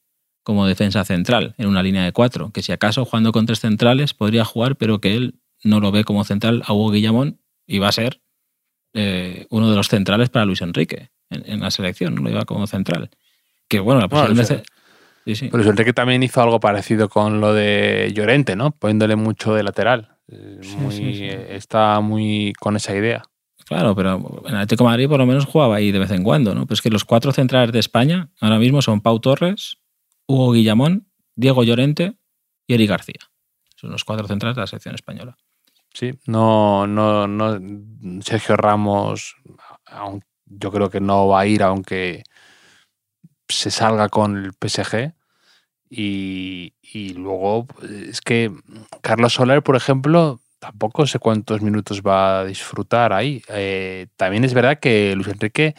como defensa central en una línea de cuatro, que si acaso jugando con tres centrales podría jugar, pero que él no lo ve como central a Hugo Guillamón y va a ser eh, uno de los centrales para Luis Enrique en, en la selección, no lo lleva como central. Que bueno, la Bueno, Luis- de ce- sí, sí. Pero Luis Enrique también hizo algo parecido con lo de Llorente, ¿no? Poniéndole mucho de lateral. Eh, Sí, muy- sí, sí. Está muy con esa idea. Claro, pero en el Atlético de Madrid por lo menos jugaba ahí de vez en cuando, ¿no? Pero es que los cuatro centrales de España ahora mismo son Pau Torres, Hugo Guillamón, Diego Llorente y Eric García. Son los cuatro centrales de la selección española. Sí, no, no, no. Sergio Ramos, yo creo que no va a ir, aunque se salga con el PSG. Y, y luego es que Carlos Soler, por ejemplo, tampoco sé cuántos minutos va a disfrutar ahí. Eh, también es verdad que Luis Enrique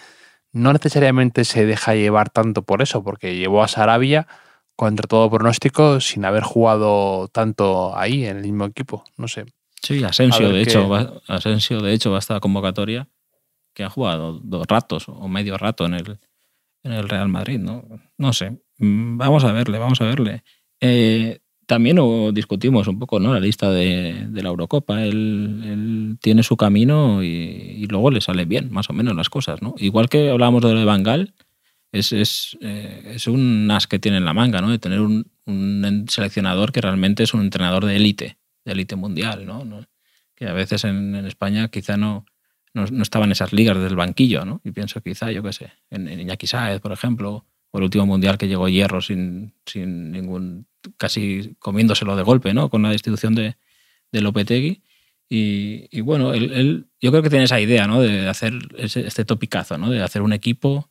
no necesariamente se deja llevar tanto por eso, porque llevó a Sarabia contra todo pronóstico sin haber jugado tanto ahí en el mismo equipo. No sé. Sí, Asensio, de qué- hecho, va, Asensio, de hecho, va a esta convocatoria que ha jugado dos ratos o medio rato en el, en el Real Madrid, ¿no? No sé. Mm, Vamos a verle, vamos a verle. Eh, también discutimos un poco ¿no? la lista de, la Eurocopa. Él, tiene su camino y, luego le sale bien, más o menos, las cosas, ¿no? Igual que hablábamos de lo Bangal, es, es, eh, es un as que tiene en la manga, ¿no? De tener un, seleccionador que realmente es un entrenador de élite, de élite mundial, ¿no? Que a veces en, España quizá no, no, estaban esas ligas desde el banquillo, ¿no? Y pienso quizá, yo qué sé, en, en Iñaki Sáez, por ejemplo, el último mundial que llegó Hierro sin, sin ningún, casi comiéndoselo de golpe, ¿no? Con la destitución de, de Lopetegui. Y, y bueno, él, él- yo creo que tiene esa idea, ¿no? De hacer ese- este topicazo, ¿no? De hacer un equipo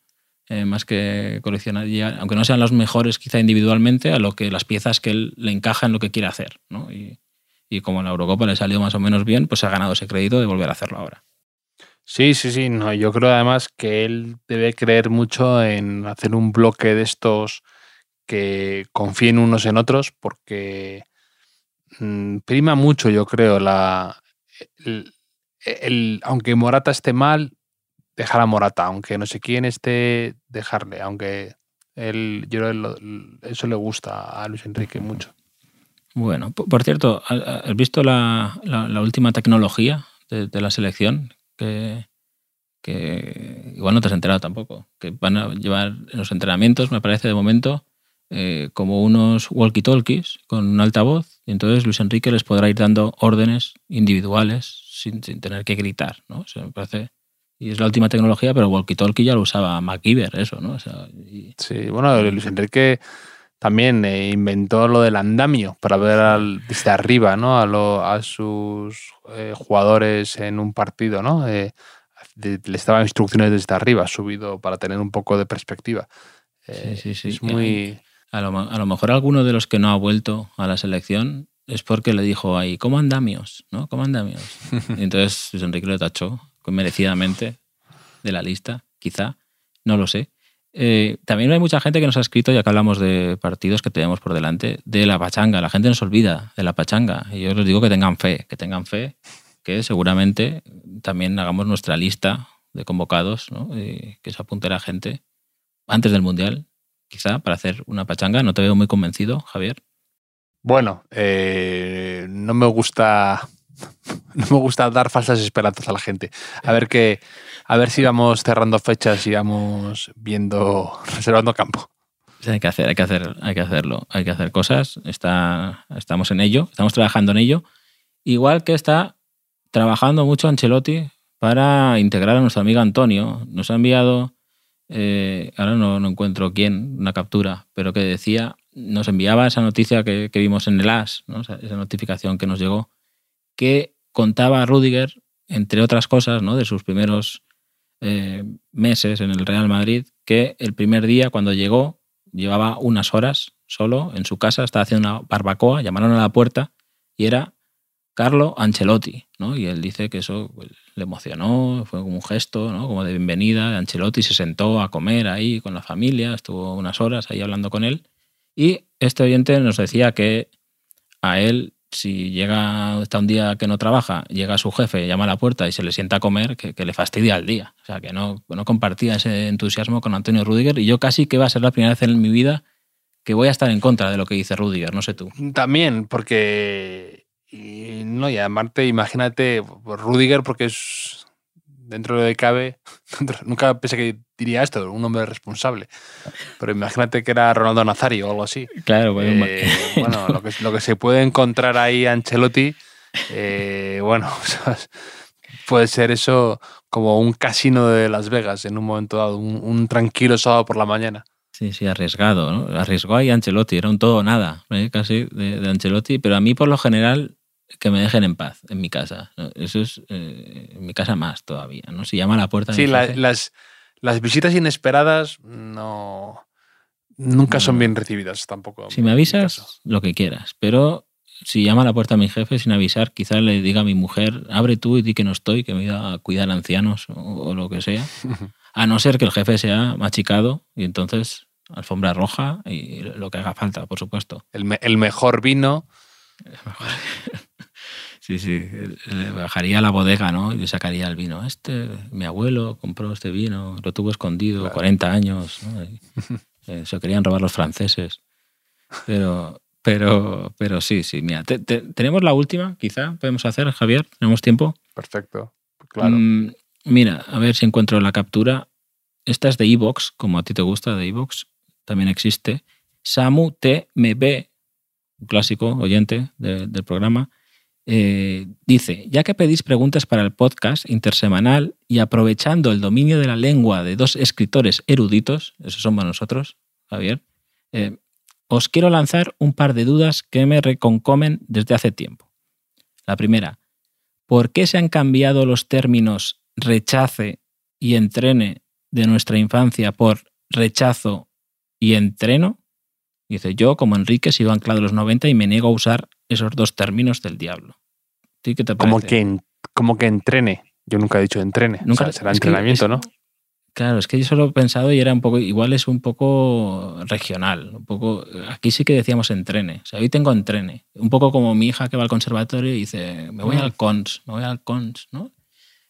eh, más que coleccionar, ya, aunque no sean los mejores quizá individualmente, a lo que las piezas que él le encaja en lo que quiere hacer, ¿no? Y, y como en la Eurocopa le salió más o menos bien, pues ha ganado ese crédito de volver a hacerlo ahora. Sí, sí, sí. No, yo creo además que él debe creer mucho en hacer un bloque de estos que confíen unos en otros, porque mm, prima mucho, yo creo, la el- el- aunque Morata esté mal, dejar a Morata, aunque no sé quién esté, dejarle, aunque él, yo creo que lo- eso le gusta a Luis Enrique mucho. Bueno, por, cierto, ¿has has visto la, la- la última tecnología de, de la selección? Que, que igual no te has enterado tampoco. Que van a llevar en los entrenamientos, me parece de momento, eh, como unos walkie-talkies con un altavoz. Y entonces Luis Enrique les podrá ir dando órdenes individuales sin, sin tener que gritar. ¿no? O sea, me parece. Y es la última tecnología, pero walkie-talkie ya lo usaba MacGyver, eso, ¿no? O sea, y- Sí, bueno, Luis Enrique también eh, inventó lo del andamio para ver al- desde arriba, ¿no? A, lo- a sus eh, jugadores en un partido, ¿no? Eh, de- les daba instrucciones desde arriba, subido para tener un poco de perspectiva. Eh, sí, sí. Es muy. A lo, a lo mejor alguno de los que no ha vuelto a la selección es porque le dijo ahí, ¿cómo andamios? ¿No? ¿Cómo andamios? Y entonces Luis Enrique lo tachó merecidamente de la lista, quizá, no lo sé. Eh, también hay mucha gente que nos ha escrito, ya que hablamos de partidos que tenemos por delante, de la pachanga. La gente nos olvida de la pachanga. Y yo les digo que tengan fe, que tengan fe, que seguramente también hagamos nuestra lista de convocados, ¿no? Que se apunte la gente antes del Mundial, quizá, para hacer una pachanga. No te veo muy convencido, Javier. Bueno, eh, no me gusta. No me gusta dar falsas esperanzas a la gente. A ver que, a ver si vamos cerrando fechas y vamos viendo, reservando campo. Sí, hay que hacer, hay que hacer, hay que hacerlo, hay que hacer cosas. Está, estamos en ello, estamos trabajando en ello. Igual que está trabajando mucho Ancelotti para integrar a nuestro amigo Antonio. Nos ha enviado, eh, ahora no, no encuentro quién, una captura, pero que decía nos enviaba esa noticia que, vimos en el AS, ¿no? esa notificación que nos llegó, que contaba a Rudiger, entre otras cosas, ¿no? de sus primeros eh, meses en el Real Madrid, que el primer día cuando llegó llevaba unas horas solo en su casa, estaba haciendo una barbacoa, llamaron a la puerta y era Carlo Ancelotti, ¿no? Y él dice que eso pues, le emocionó, fue como un gesto, ¿no? Como de bienvenida. Ancelotti se sentó a comer ahí con la familia, estuvo unas horas ahí hablando con él. Y este oyente nos decía que a él, si llega, está un día que no trabaja, llega su jefe, llama a la puerta y se le sienta a comer, que, le fastidia el día. O sea, que no, no compartía ese entusiasmo con Antonio Rudiger. Y yo casi que va a ser la primera vez en mi vida que voy a estar en contra de lo que dice Rudiger, no sé tú. También, porque. No, y aparte, imagínate, Rudiger, porque es. Dentro de lo que cabe. Nunca pensé que diría esto, un hombre responsable. Pero imagínate que era Ronaldo Nazario o algo así. Claro, pues, Eh, bueno, lo que, lo que se puede encontrar ahí Ancelotti, eh, bueno, puede ser eso como un casino de Las Vegas en un momento dado, un, un tranquilo sábado por la mañana. Sí, sí, arriesgado, ¿no? Arriesgó ahí Ancelotti, era un todo o nada, ¿eh? casi, de, de, Ancelotti, pero a mí por lo general que me dejen en paz en mi casa. Eso es eh, en mi casa más todavía, ¿no? Si llama a la puerta... Sí, la, las, las visitas inesperadas no... Nunca son bien recibidas tampoco. Si me avisas, lo que quieras, pero si llama a la puerta a mi jefe sin avisar, quizás le diga a mi mujer, abre tú y di que no estoy, que me voy a cuidar ancianos o, o lo que sea. A no ser que el jefe sea machicado y entonces alfombra roja y lo que haga falta, por supuesto. El, me, el mejor vino. Sí, sí. Le bajaría a la bodega, ¿no? Y le sacaría el vino. Este, mi abuelo compró este vino, lo tuvo escondido claro. 40 años, ¿no? Y, eh, se querían robar los franceses. Pero, pero, pero sí, sí. Mira, te, te, tenemos la última, quizá podemos hacer, Javier. ¿Tenemos tiempo? Perfecto. Claro. Mm, mira, a ver si encuentro la captura. Esta es de Evox, como a ti te gusta, de Evox también existe. Samu TMB, un clásico oyente de, del programa, eh, dice, ya que pedís preguntas para el podcast intersemanal y aprovechando el dominio de la lengua de dos escritores eruditos, esos somos nosotros, Javier, eh, os quiero lanzar un par de dudas que me reconcomen desde hace tiempo. La primera, ¿por qué se han cambiado los términos rechace y entrene de nuestra infancia por rechazo y entreno. Dice, yo como Enrique sigo anclado en los 90 y me niego a usar esos dos términos del diablo. ¿Sí qué te como, que, como que entrene. Yo nunca he dicho entrene. Nunca, o sea, será entrenamiento, es, ¿no? Claro, es que yo solo he pensado y era un poco, igual es un poco regional. Un poco, aquí sí que decíamos entrene. O sea, hoy tengo entrene. Un poco como mi hija que va al conservatorio y dice, me voy Mm. al cons, me voy al cons, ¿no?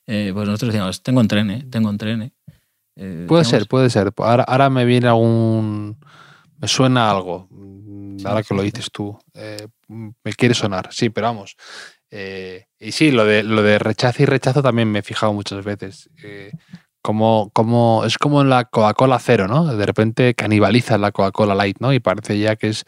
Eh, pues nosotros decíamos, tengo entrene, tengo entrene. Eh, puede ser, puede ser. Ahora, ahora, me viene algún. Me suena algo. Sí, ahora que sí, lo dices tú. Eh, me quiere sonar. Sí, pero vamos. Eh, y sí, lo de, lo de rechazo y rechazo también me he fijado muchas veces. Eh, como, como, es como en la Coca-Cola cero, ¿no? De repente canibaliza la Coca-Cola Light, ¿no? Y parece ya que es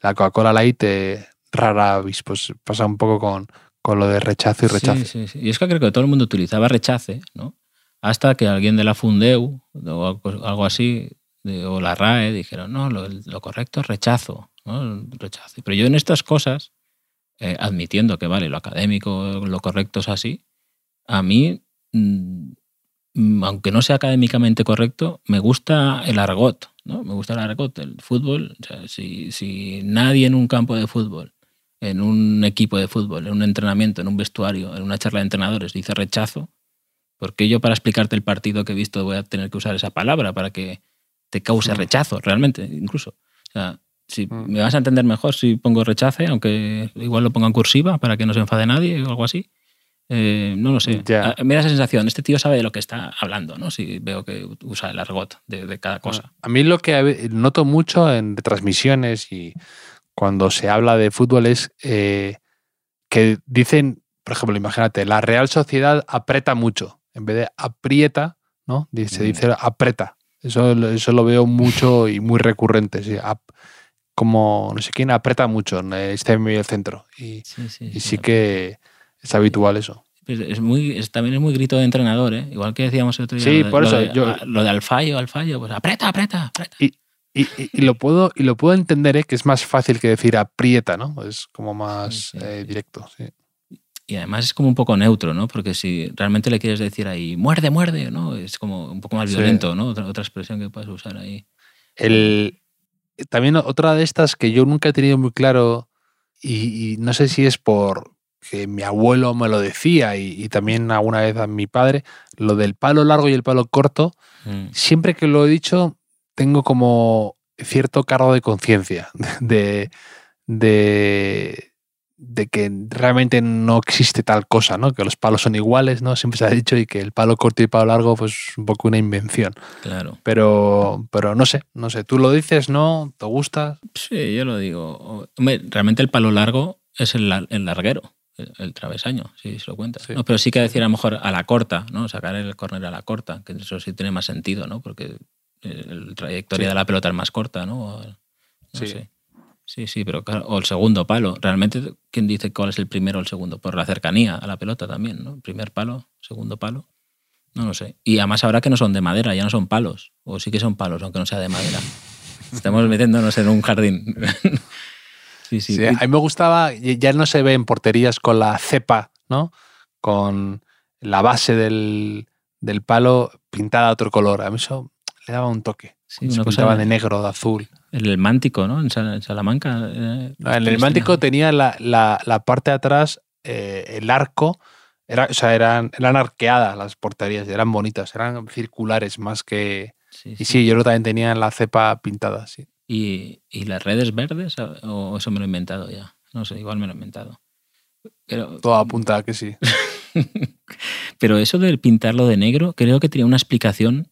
la Coca-Cola Light eh, rara avis. Pues pasa un poco con, con lo de rechazo y rechazo. Sí, sí, y es que creo que todo el mundo utilizaba rechace, ¿no? hasta que alguien de la Fundeu o algo así, o la RAE, dijeron, no, lo, lo correcto es rechazo, ¿no? rechazo. Pero yo en estas cosas, eh, admitiendo que vale, lo académico, lo correcto es así, a mí, mmm, aunque no sea académicamente correcto, me gusta el argot, ¿no? Me gusta el argot, el fútbol. O sea, si, si nadie en un campo de fútbol, en un equipo de fútbol, en un entrenamiento, en un vestuario, en una charla de entrenadores, dice rechazo, porque yo para explicarte el partido que he visto voy a tener que usar esa palabra para que te cause rechazo, realmente, incluso. O sea, si mm. me vas a entender mejor si pongo rechace, aunque igual lo pongo en cursiva para que no se enfade nadie o algo así. Eh, no lo sé. Ya. Me da esa sensación, este tío sabe de lo que está hablando, ¿no? Si veo que usa el argot de, de cada cosa. A mí lo que noto mucho en transmisiones y cuando se habla de fútbol es eh, que dicen, por ejemplo, imagínate, la Real Sociedad aprieta mucho en vez de aprieta, ¿no? Se dice aprieta. Eso, eso lo veo mucho y muy recurrente. ¿sí? Como no sé quién aprieta mucho, está en medio del centro. Y sí, sí, y sí que es habitual eso. Es muy, es, también es muy grito de entrenador, ¿eh? Igual que decíamos el otro día. Sí, lo por eso. Lo de, yo, lo de al fallo, al fallo, pues aprieta, aprieta, aprieta. Y, Y, y- y lo puedo, y lo puedo entender, ¿eh? que es más fácil que decir aprieta, ¿no? Es como más Sí, sí, eh, sí. directo. Y además es como un poco neutro, ¿no? Porque si realmente le quieres decir ahí, muerde, muerde, ¿no? Es como un poco más violento, ¿no? Otra, otra expresión que puedes usar ahí. El, también otra de estas que yo nunca he tenido muy claro y, y no sé si es por que mi abuelo me lo decía y, y también alguna vez a mi padre, lo del palo largo y el palo corto, Mm. siempre que lo he dicho tengo como cierto cargo de conciencia de, de, de que realmente no existe tal cosa, ¿no? Que los palos son iguales, ¿no? Siempre se ha dicho y que el palo corto y el palo largo pues es un poco una invención. Claro. Pero, pero no sé, no sé. Tú lo dices, ¿no? ¿Te gusta? Sí, yo lo digo. Hombre, realmente el palo largo es el, el larguero, el, el travesaño, si se lo cuentas. Sí. ¿no? Pero sí que decir a lo mejor a la corta, ¿no? Sacar el córner a la corta, que eso sí tiene más sentido, ¿no? Porque el- la trayectoria Sí. de la pelota es más corta, ¿no? No Sí. sé. Sí, sí, pero claro, o el segundo palo. Realmente, ¿quién dice cuál es el primero o el segundo? Por la cercanía a la pelota también, ¿no? Primer palo, segundo palo. No lo sé. Y además ahora que no son de madera, ya no son palos. O sí que son palos, aunque no sea de madera. Estamos metiéndonos en un jardín. sí, sí. Sí, a mí me gustaba, ya no se ve en porterías con la cepa, ¿no? Con la base del, del palo pintada a otro color. A mí eso le daba un toque. Sí, se una cosa- de negro, de azul. El mántico, ¿no? En, Sal- en Salamanca. eh, No, en el mántico tenía la, la- la parte de atrás, eh, el arco, era, o sea, eran, eran arqueadas las porterías, eran bonitas, eran circulares más que... Sí, Y sí. sí, yo también tenían la cepa pintada, sí. ¿Y, y las redes verdes? ¿O eso me lo he inventado ya? No sé, igual me lo he inventado. Pero, Todo apunta a que sí. pero eso del pintarlo de negro, creo que tenía una explicación,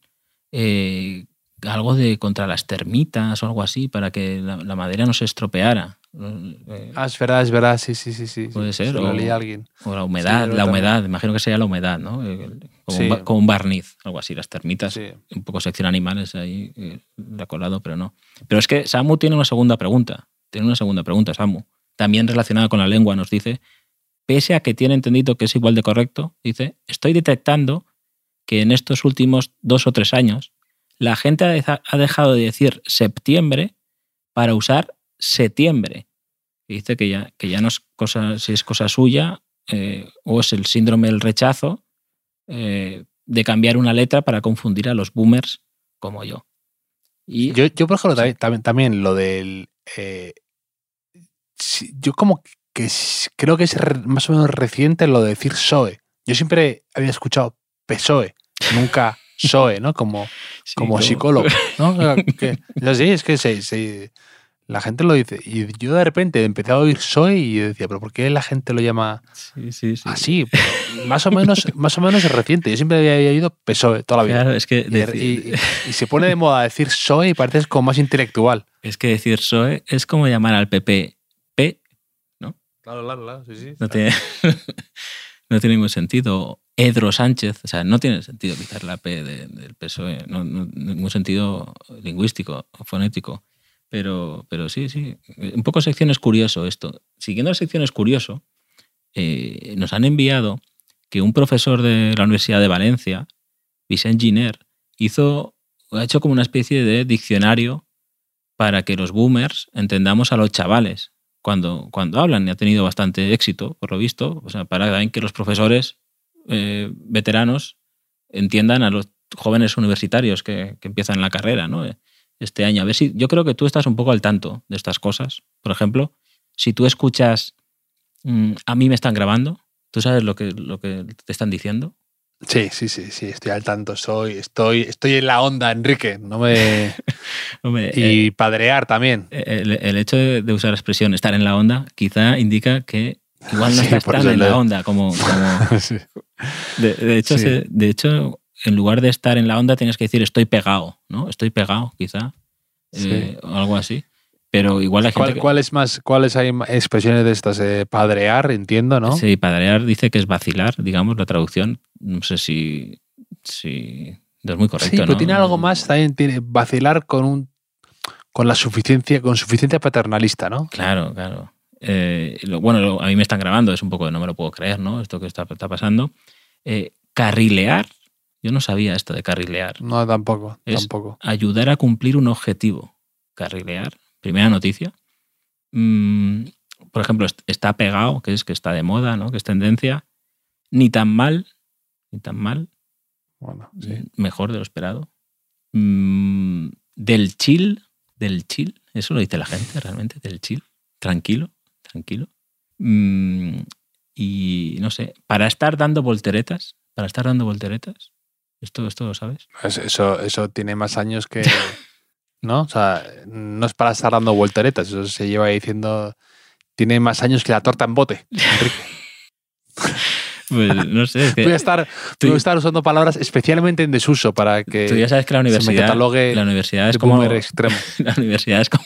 eh, algo de contra las termitas o algo así, para que la, la madera no se estropeara. Eh, Ah, es verdad, es verdad, sí, sí, sí. sí Puede ser, se lo o- leí a alguien. O la humedad, la también. humedad, imagino que sería la humedad, ¿no? Eh, Como, Sí. un, ba- como un barniz, algo así. Las termitas, Sí. un poco sección animales ahí, eh, le ha colado, pero no. Pero es que Samu tiene una segunda pregunta. Tiene una segunda pregunta, Samu. También relacionada con la lengua, nos dice, pese a que tiene entendido que es igual de correcto, dice, estoy detectando que en estos últimos dos o tres años la gente ha deja- ha dejado de decir septiembre para usar septiembre. Y dice que ya, que ya no es cosa, si es cosa suya eh, o es el síndrome del rechazo eh, de cambiar una letra para confundir a los boomers como yo. Y Yo, yo por ejemplo, también, también, también lo del... eh, yo como que creo que es más o menos reciente lo de decir PSOE. Yo siempre había escuchado PSOE, nunca PSOE, ¿no? Como, sí, como psicólogo, ¿no? Que- yo sí, es que se, se- la gente lo dice. Y yo de repente empecé a oír PSOE y yo decía, ¿pero por qué la gente lo llama Sí, sí, sí. así? Pero más o menos más o menos es reciente. Yo siempre había oído PSOE toda la vida. Claro, es que, Y, decir, y- y se pone de moda decir PSOE y parece como más intelectual. es que decir PSOE es como llamar al PP P, Claro, claro, claro. Sí, sí. no tiene, no tiene ningún sentido. Edro Sánchez, o sea, no tiene sentido quitar la P de- del PSOE, no, no- ningún sentido lingüístico o fonético. Pero, pero sí, sí, un poco sección es curioso esto. Siguiendo la sección es curioso, eh, nos han enviado que un profesor de la Universidad de Valencia, Vicent Giner, hizo, ha hecho como una especie de diccionario para que los boomers entendamos a los chavales cuando, cuando hablan y ha tenido bastante éxito, por lo visto, o sea, para que los profesores eh, veteranos entiendan a los jóvenes universitarios que, que empiezan la carrera, ¿no? Este año. A ver si. Yo creo que tú estás un poco al tanto de estas cosas. Por ejemplo, si tú escuchas mm, a mí me están grabando, ¿tú sabes lo que, lo que te están diciendo? Sí, sí, sí, sí, estoy al tanto. Soy, estoy, estoy en la onda, Enrique. No me... Hombre, eh, Y padrear también. el, el hecho de, de usar la expresión estar en la onda quizá indica que igual no Sí, estás tan en la onda como, como, Sí. De, de hecho, Sí. se- de hecho, en lugar de estar en la onda, tienes que decir estoy pegado, ¿no? Estoy pegado, quizá. eh, o algo así. Pero igual la gente. ¿Cuál- que- ¿Cuáles más, cuáles hay expresiones de estas? Eh, padrear, entiendo, ¿no? Sí, padrear dice que es vacilar, digamos, la traducción. No sé si. si no es muy correcto. Sí, pero ¿no? tiene algo más, también tiene vacilar con un con la suficiencia, con suficiencia paternalista, ¿no? Claro, claro. Eh, lo- bueno, lo- a mí me están grabando, es un poco de no me lo puedo creer, ¿no? Esto que está, está pasando. Eh, carrilear, yo no sabía esto de carrilear. No, tampoco, Es- tampoco. Ayudar a cumplir un objetivo. carrilear. Primera noticia. Mm, por ejemplo, est- está pegado, que es que está de moda, ¿no? Que es tendencia. Ni tan mal, ni tan mal. Bueno, sí. Mm, Mejor de lo esperado. Mm, del chill, del chill. Eso lo dice la gente realmente, del chill. Tranquilo, tranquilo. Mm, y no sé, para estar dando volteretas, para estar dando volteretas, esto, esto lo sabes. Es- Eso, eso tiene más años que. ¿No? O sea, no es para estar dando volteretas. Eso se lleva diciendo. Tiene más años que la torta en bote. Enrique. Pues no sé, es que Voy a estar, tú- voy a estar usando palabras especialmente en desuso para que tú ya sabes que la se me universidad, catalogue la universidad es como extremo. la universidad es como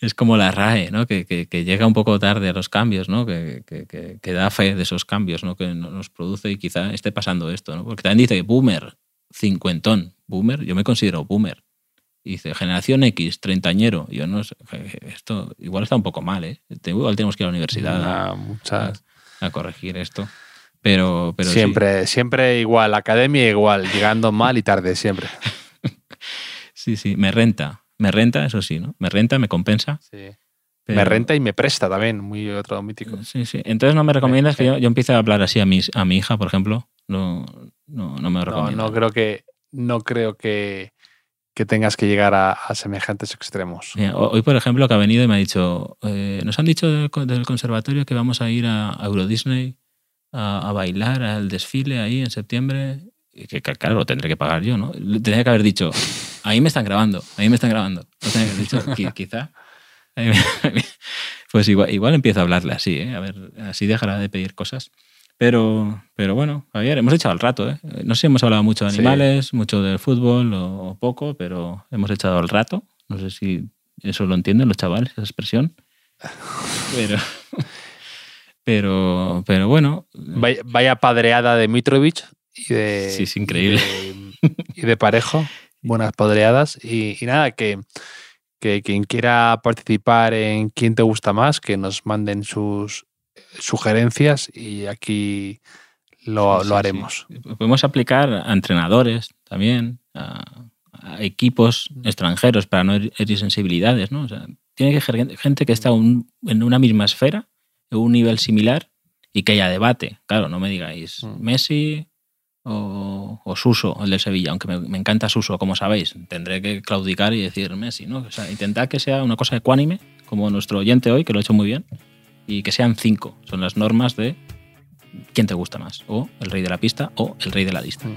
es como la RAE, ¿no? Que, que- que llega un poco tarde a los cambios, ¿no? Que, que- da fe de esos cambios, ¿no? Que no- nos produce y quizá esté pasando esto, ¿no? Porque también dice boomer, cincuentón, boomer, yo me considero boomer. Y dice generación X, treintañero. Yo no sé, esto igual está un poco mal, ¿eh? Igual tenemos que ir a la universidad a- corregir esto. Pero, pero sí. siempre, siempre igual, academia igual, llegando mal y tarde, siempre. Sí, sí, me renta. Me renta, eso sí, ¿no? Me renta, me compensa. Sí. Me renta y me presta también, muy otro mítico. Sí, sí. Entonces no me recomiendas Sí. que yo, yo empiece a hablar así a mi, a mi hija, por ejemplo. No, no, no me lo No, recomiendas. no creo que, no creo que, que tengas que llegar a, a semejantes extremos. Hoy, por ejemplo, que ha venido y me ha dicho, eh, nos han dicho del, co- del conservatorio que vamos a ir a, a Euro Disney a, a bailar al desfile ahí en septiembre. Que, claro, lo tendré que pagar yo, ¿no? Tenía que haber dicho, ahí me están grabando, ahí me están grabando. No tenía que haber dicho, "Qui- quizá. Pues igual, igual empiezo a hablarle así, ¿eh? A ver, así dejará de pedir cosas. Pero, pero bueno, Javier, hemos echado el rato, ¿eh? No sé si hemos hablado mucho de Sí. animales, mucho del fútbol o, o poco, pero hemos echado el rato. No sé si eso lo entienden los chavales, esa expresión. Pero, pero, pero bueno, Vaya, vaya padreada de Mitrovic y de, Sí, es increíble. Y de, y de Parejo. Buenas padreadas. Y, y nada, que, que quien quiera participar en quién te gusta más, que nos manden sus sugerencias y aquí lo, Sí, lo sí, haremos. sí. Podemos aplicar a entrenadores también, a, a equipos extranjeros para no herir herir sensibilidades, ¿no? O sea, tiene que ser gente que está un- en una misma esfera, en un nivel similar y que haya debate. Claro, no me digáis Mm. Messi o, o Suso, el del Sevilla, aunque me, me encanta Suso, como sabéis. Tendré que claudicar y decir Messi, ¿no? O sea, intentad que sea una cosa ecuánime, como nuestro oyente hoy, que lo ha hecho muy bien, y que sean cinco. Son las normas de quién te gusta más, o el rey de la pista o el rey de la lista.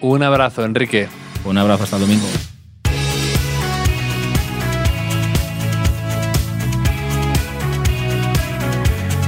Un abrazo, Enrique. Un abrazo hasta el domingo.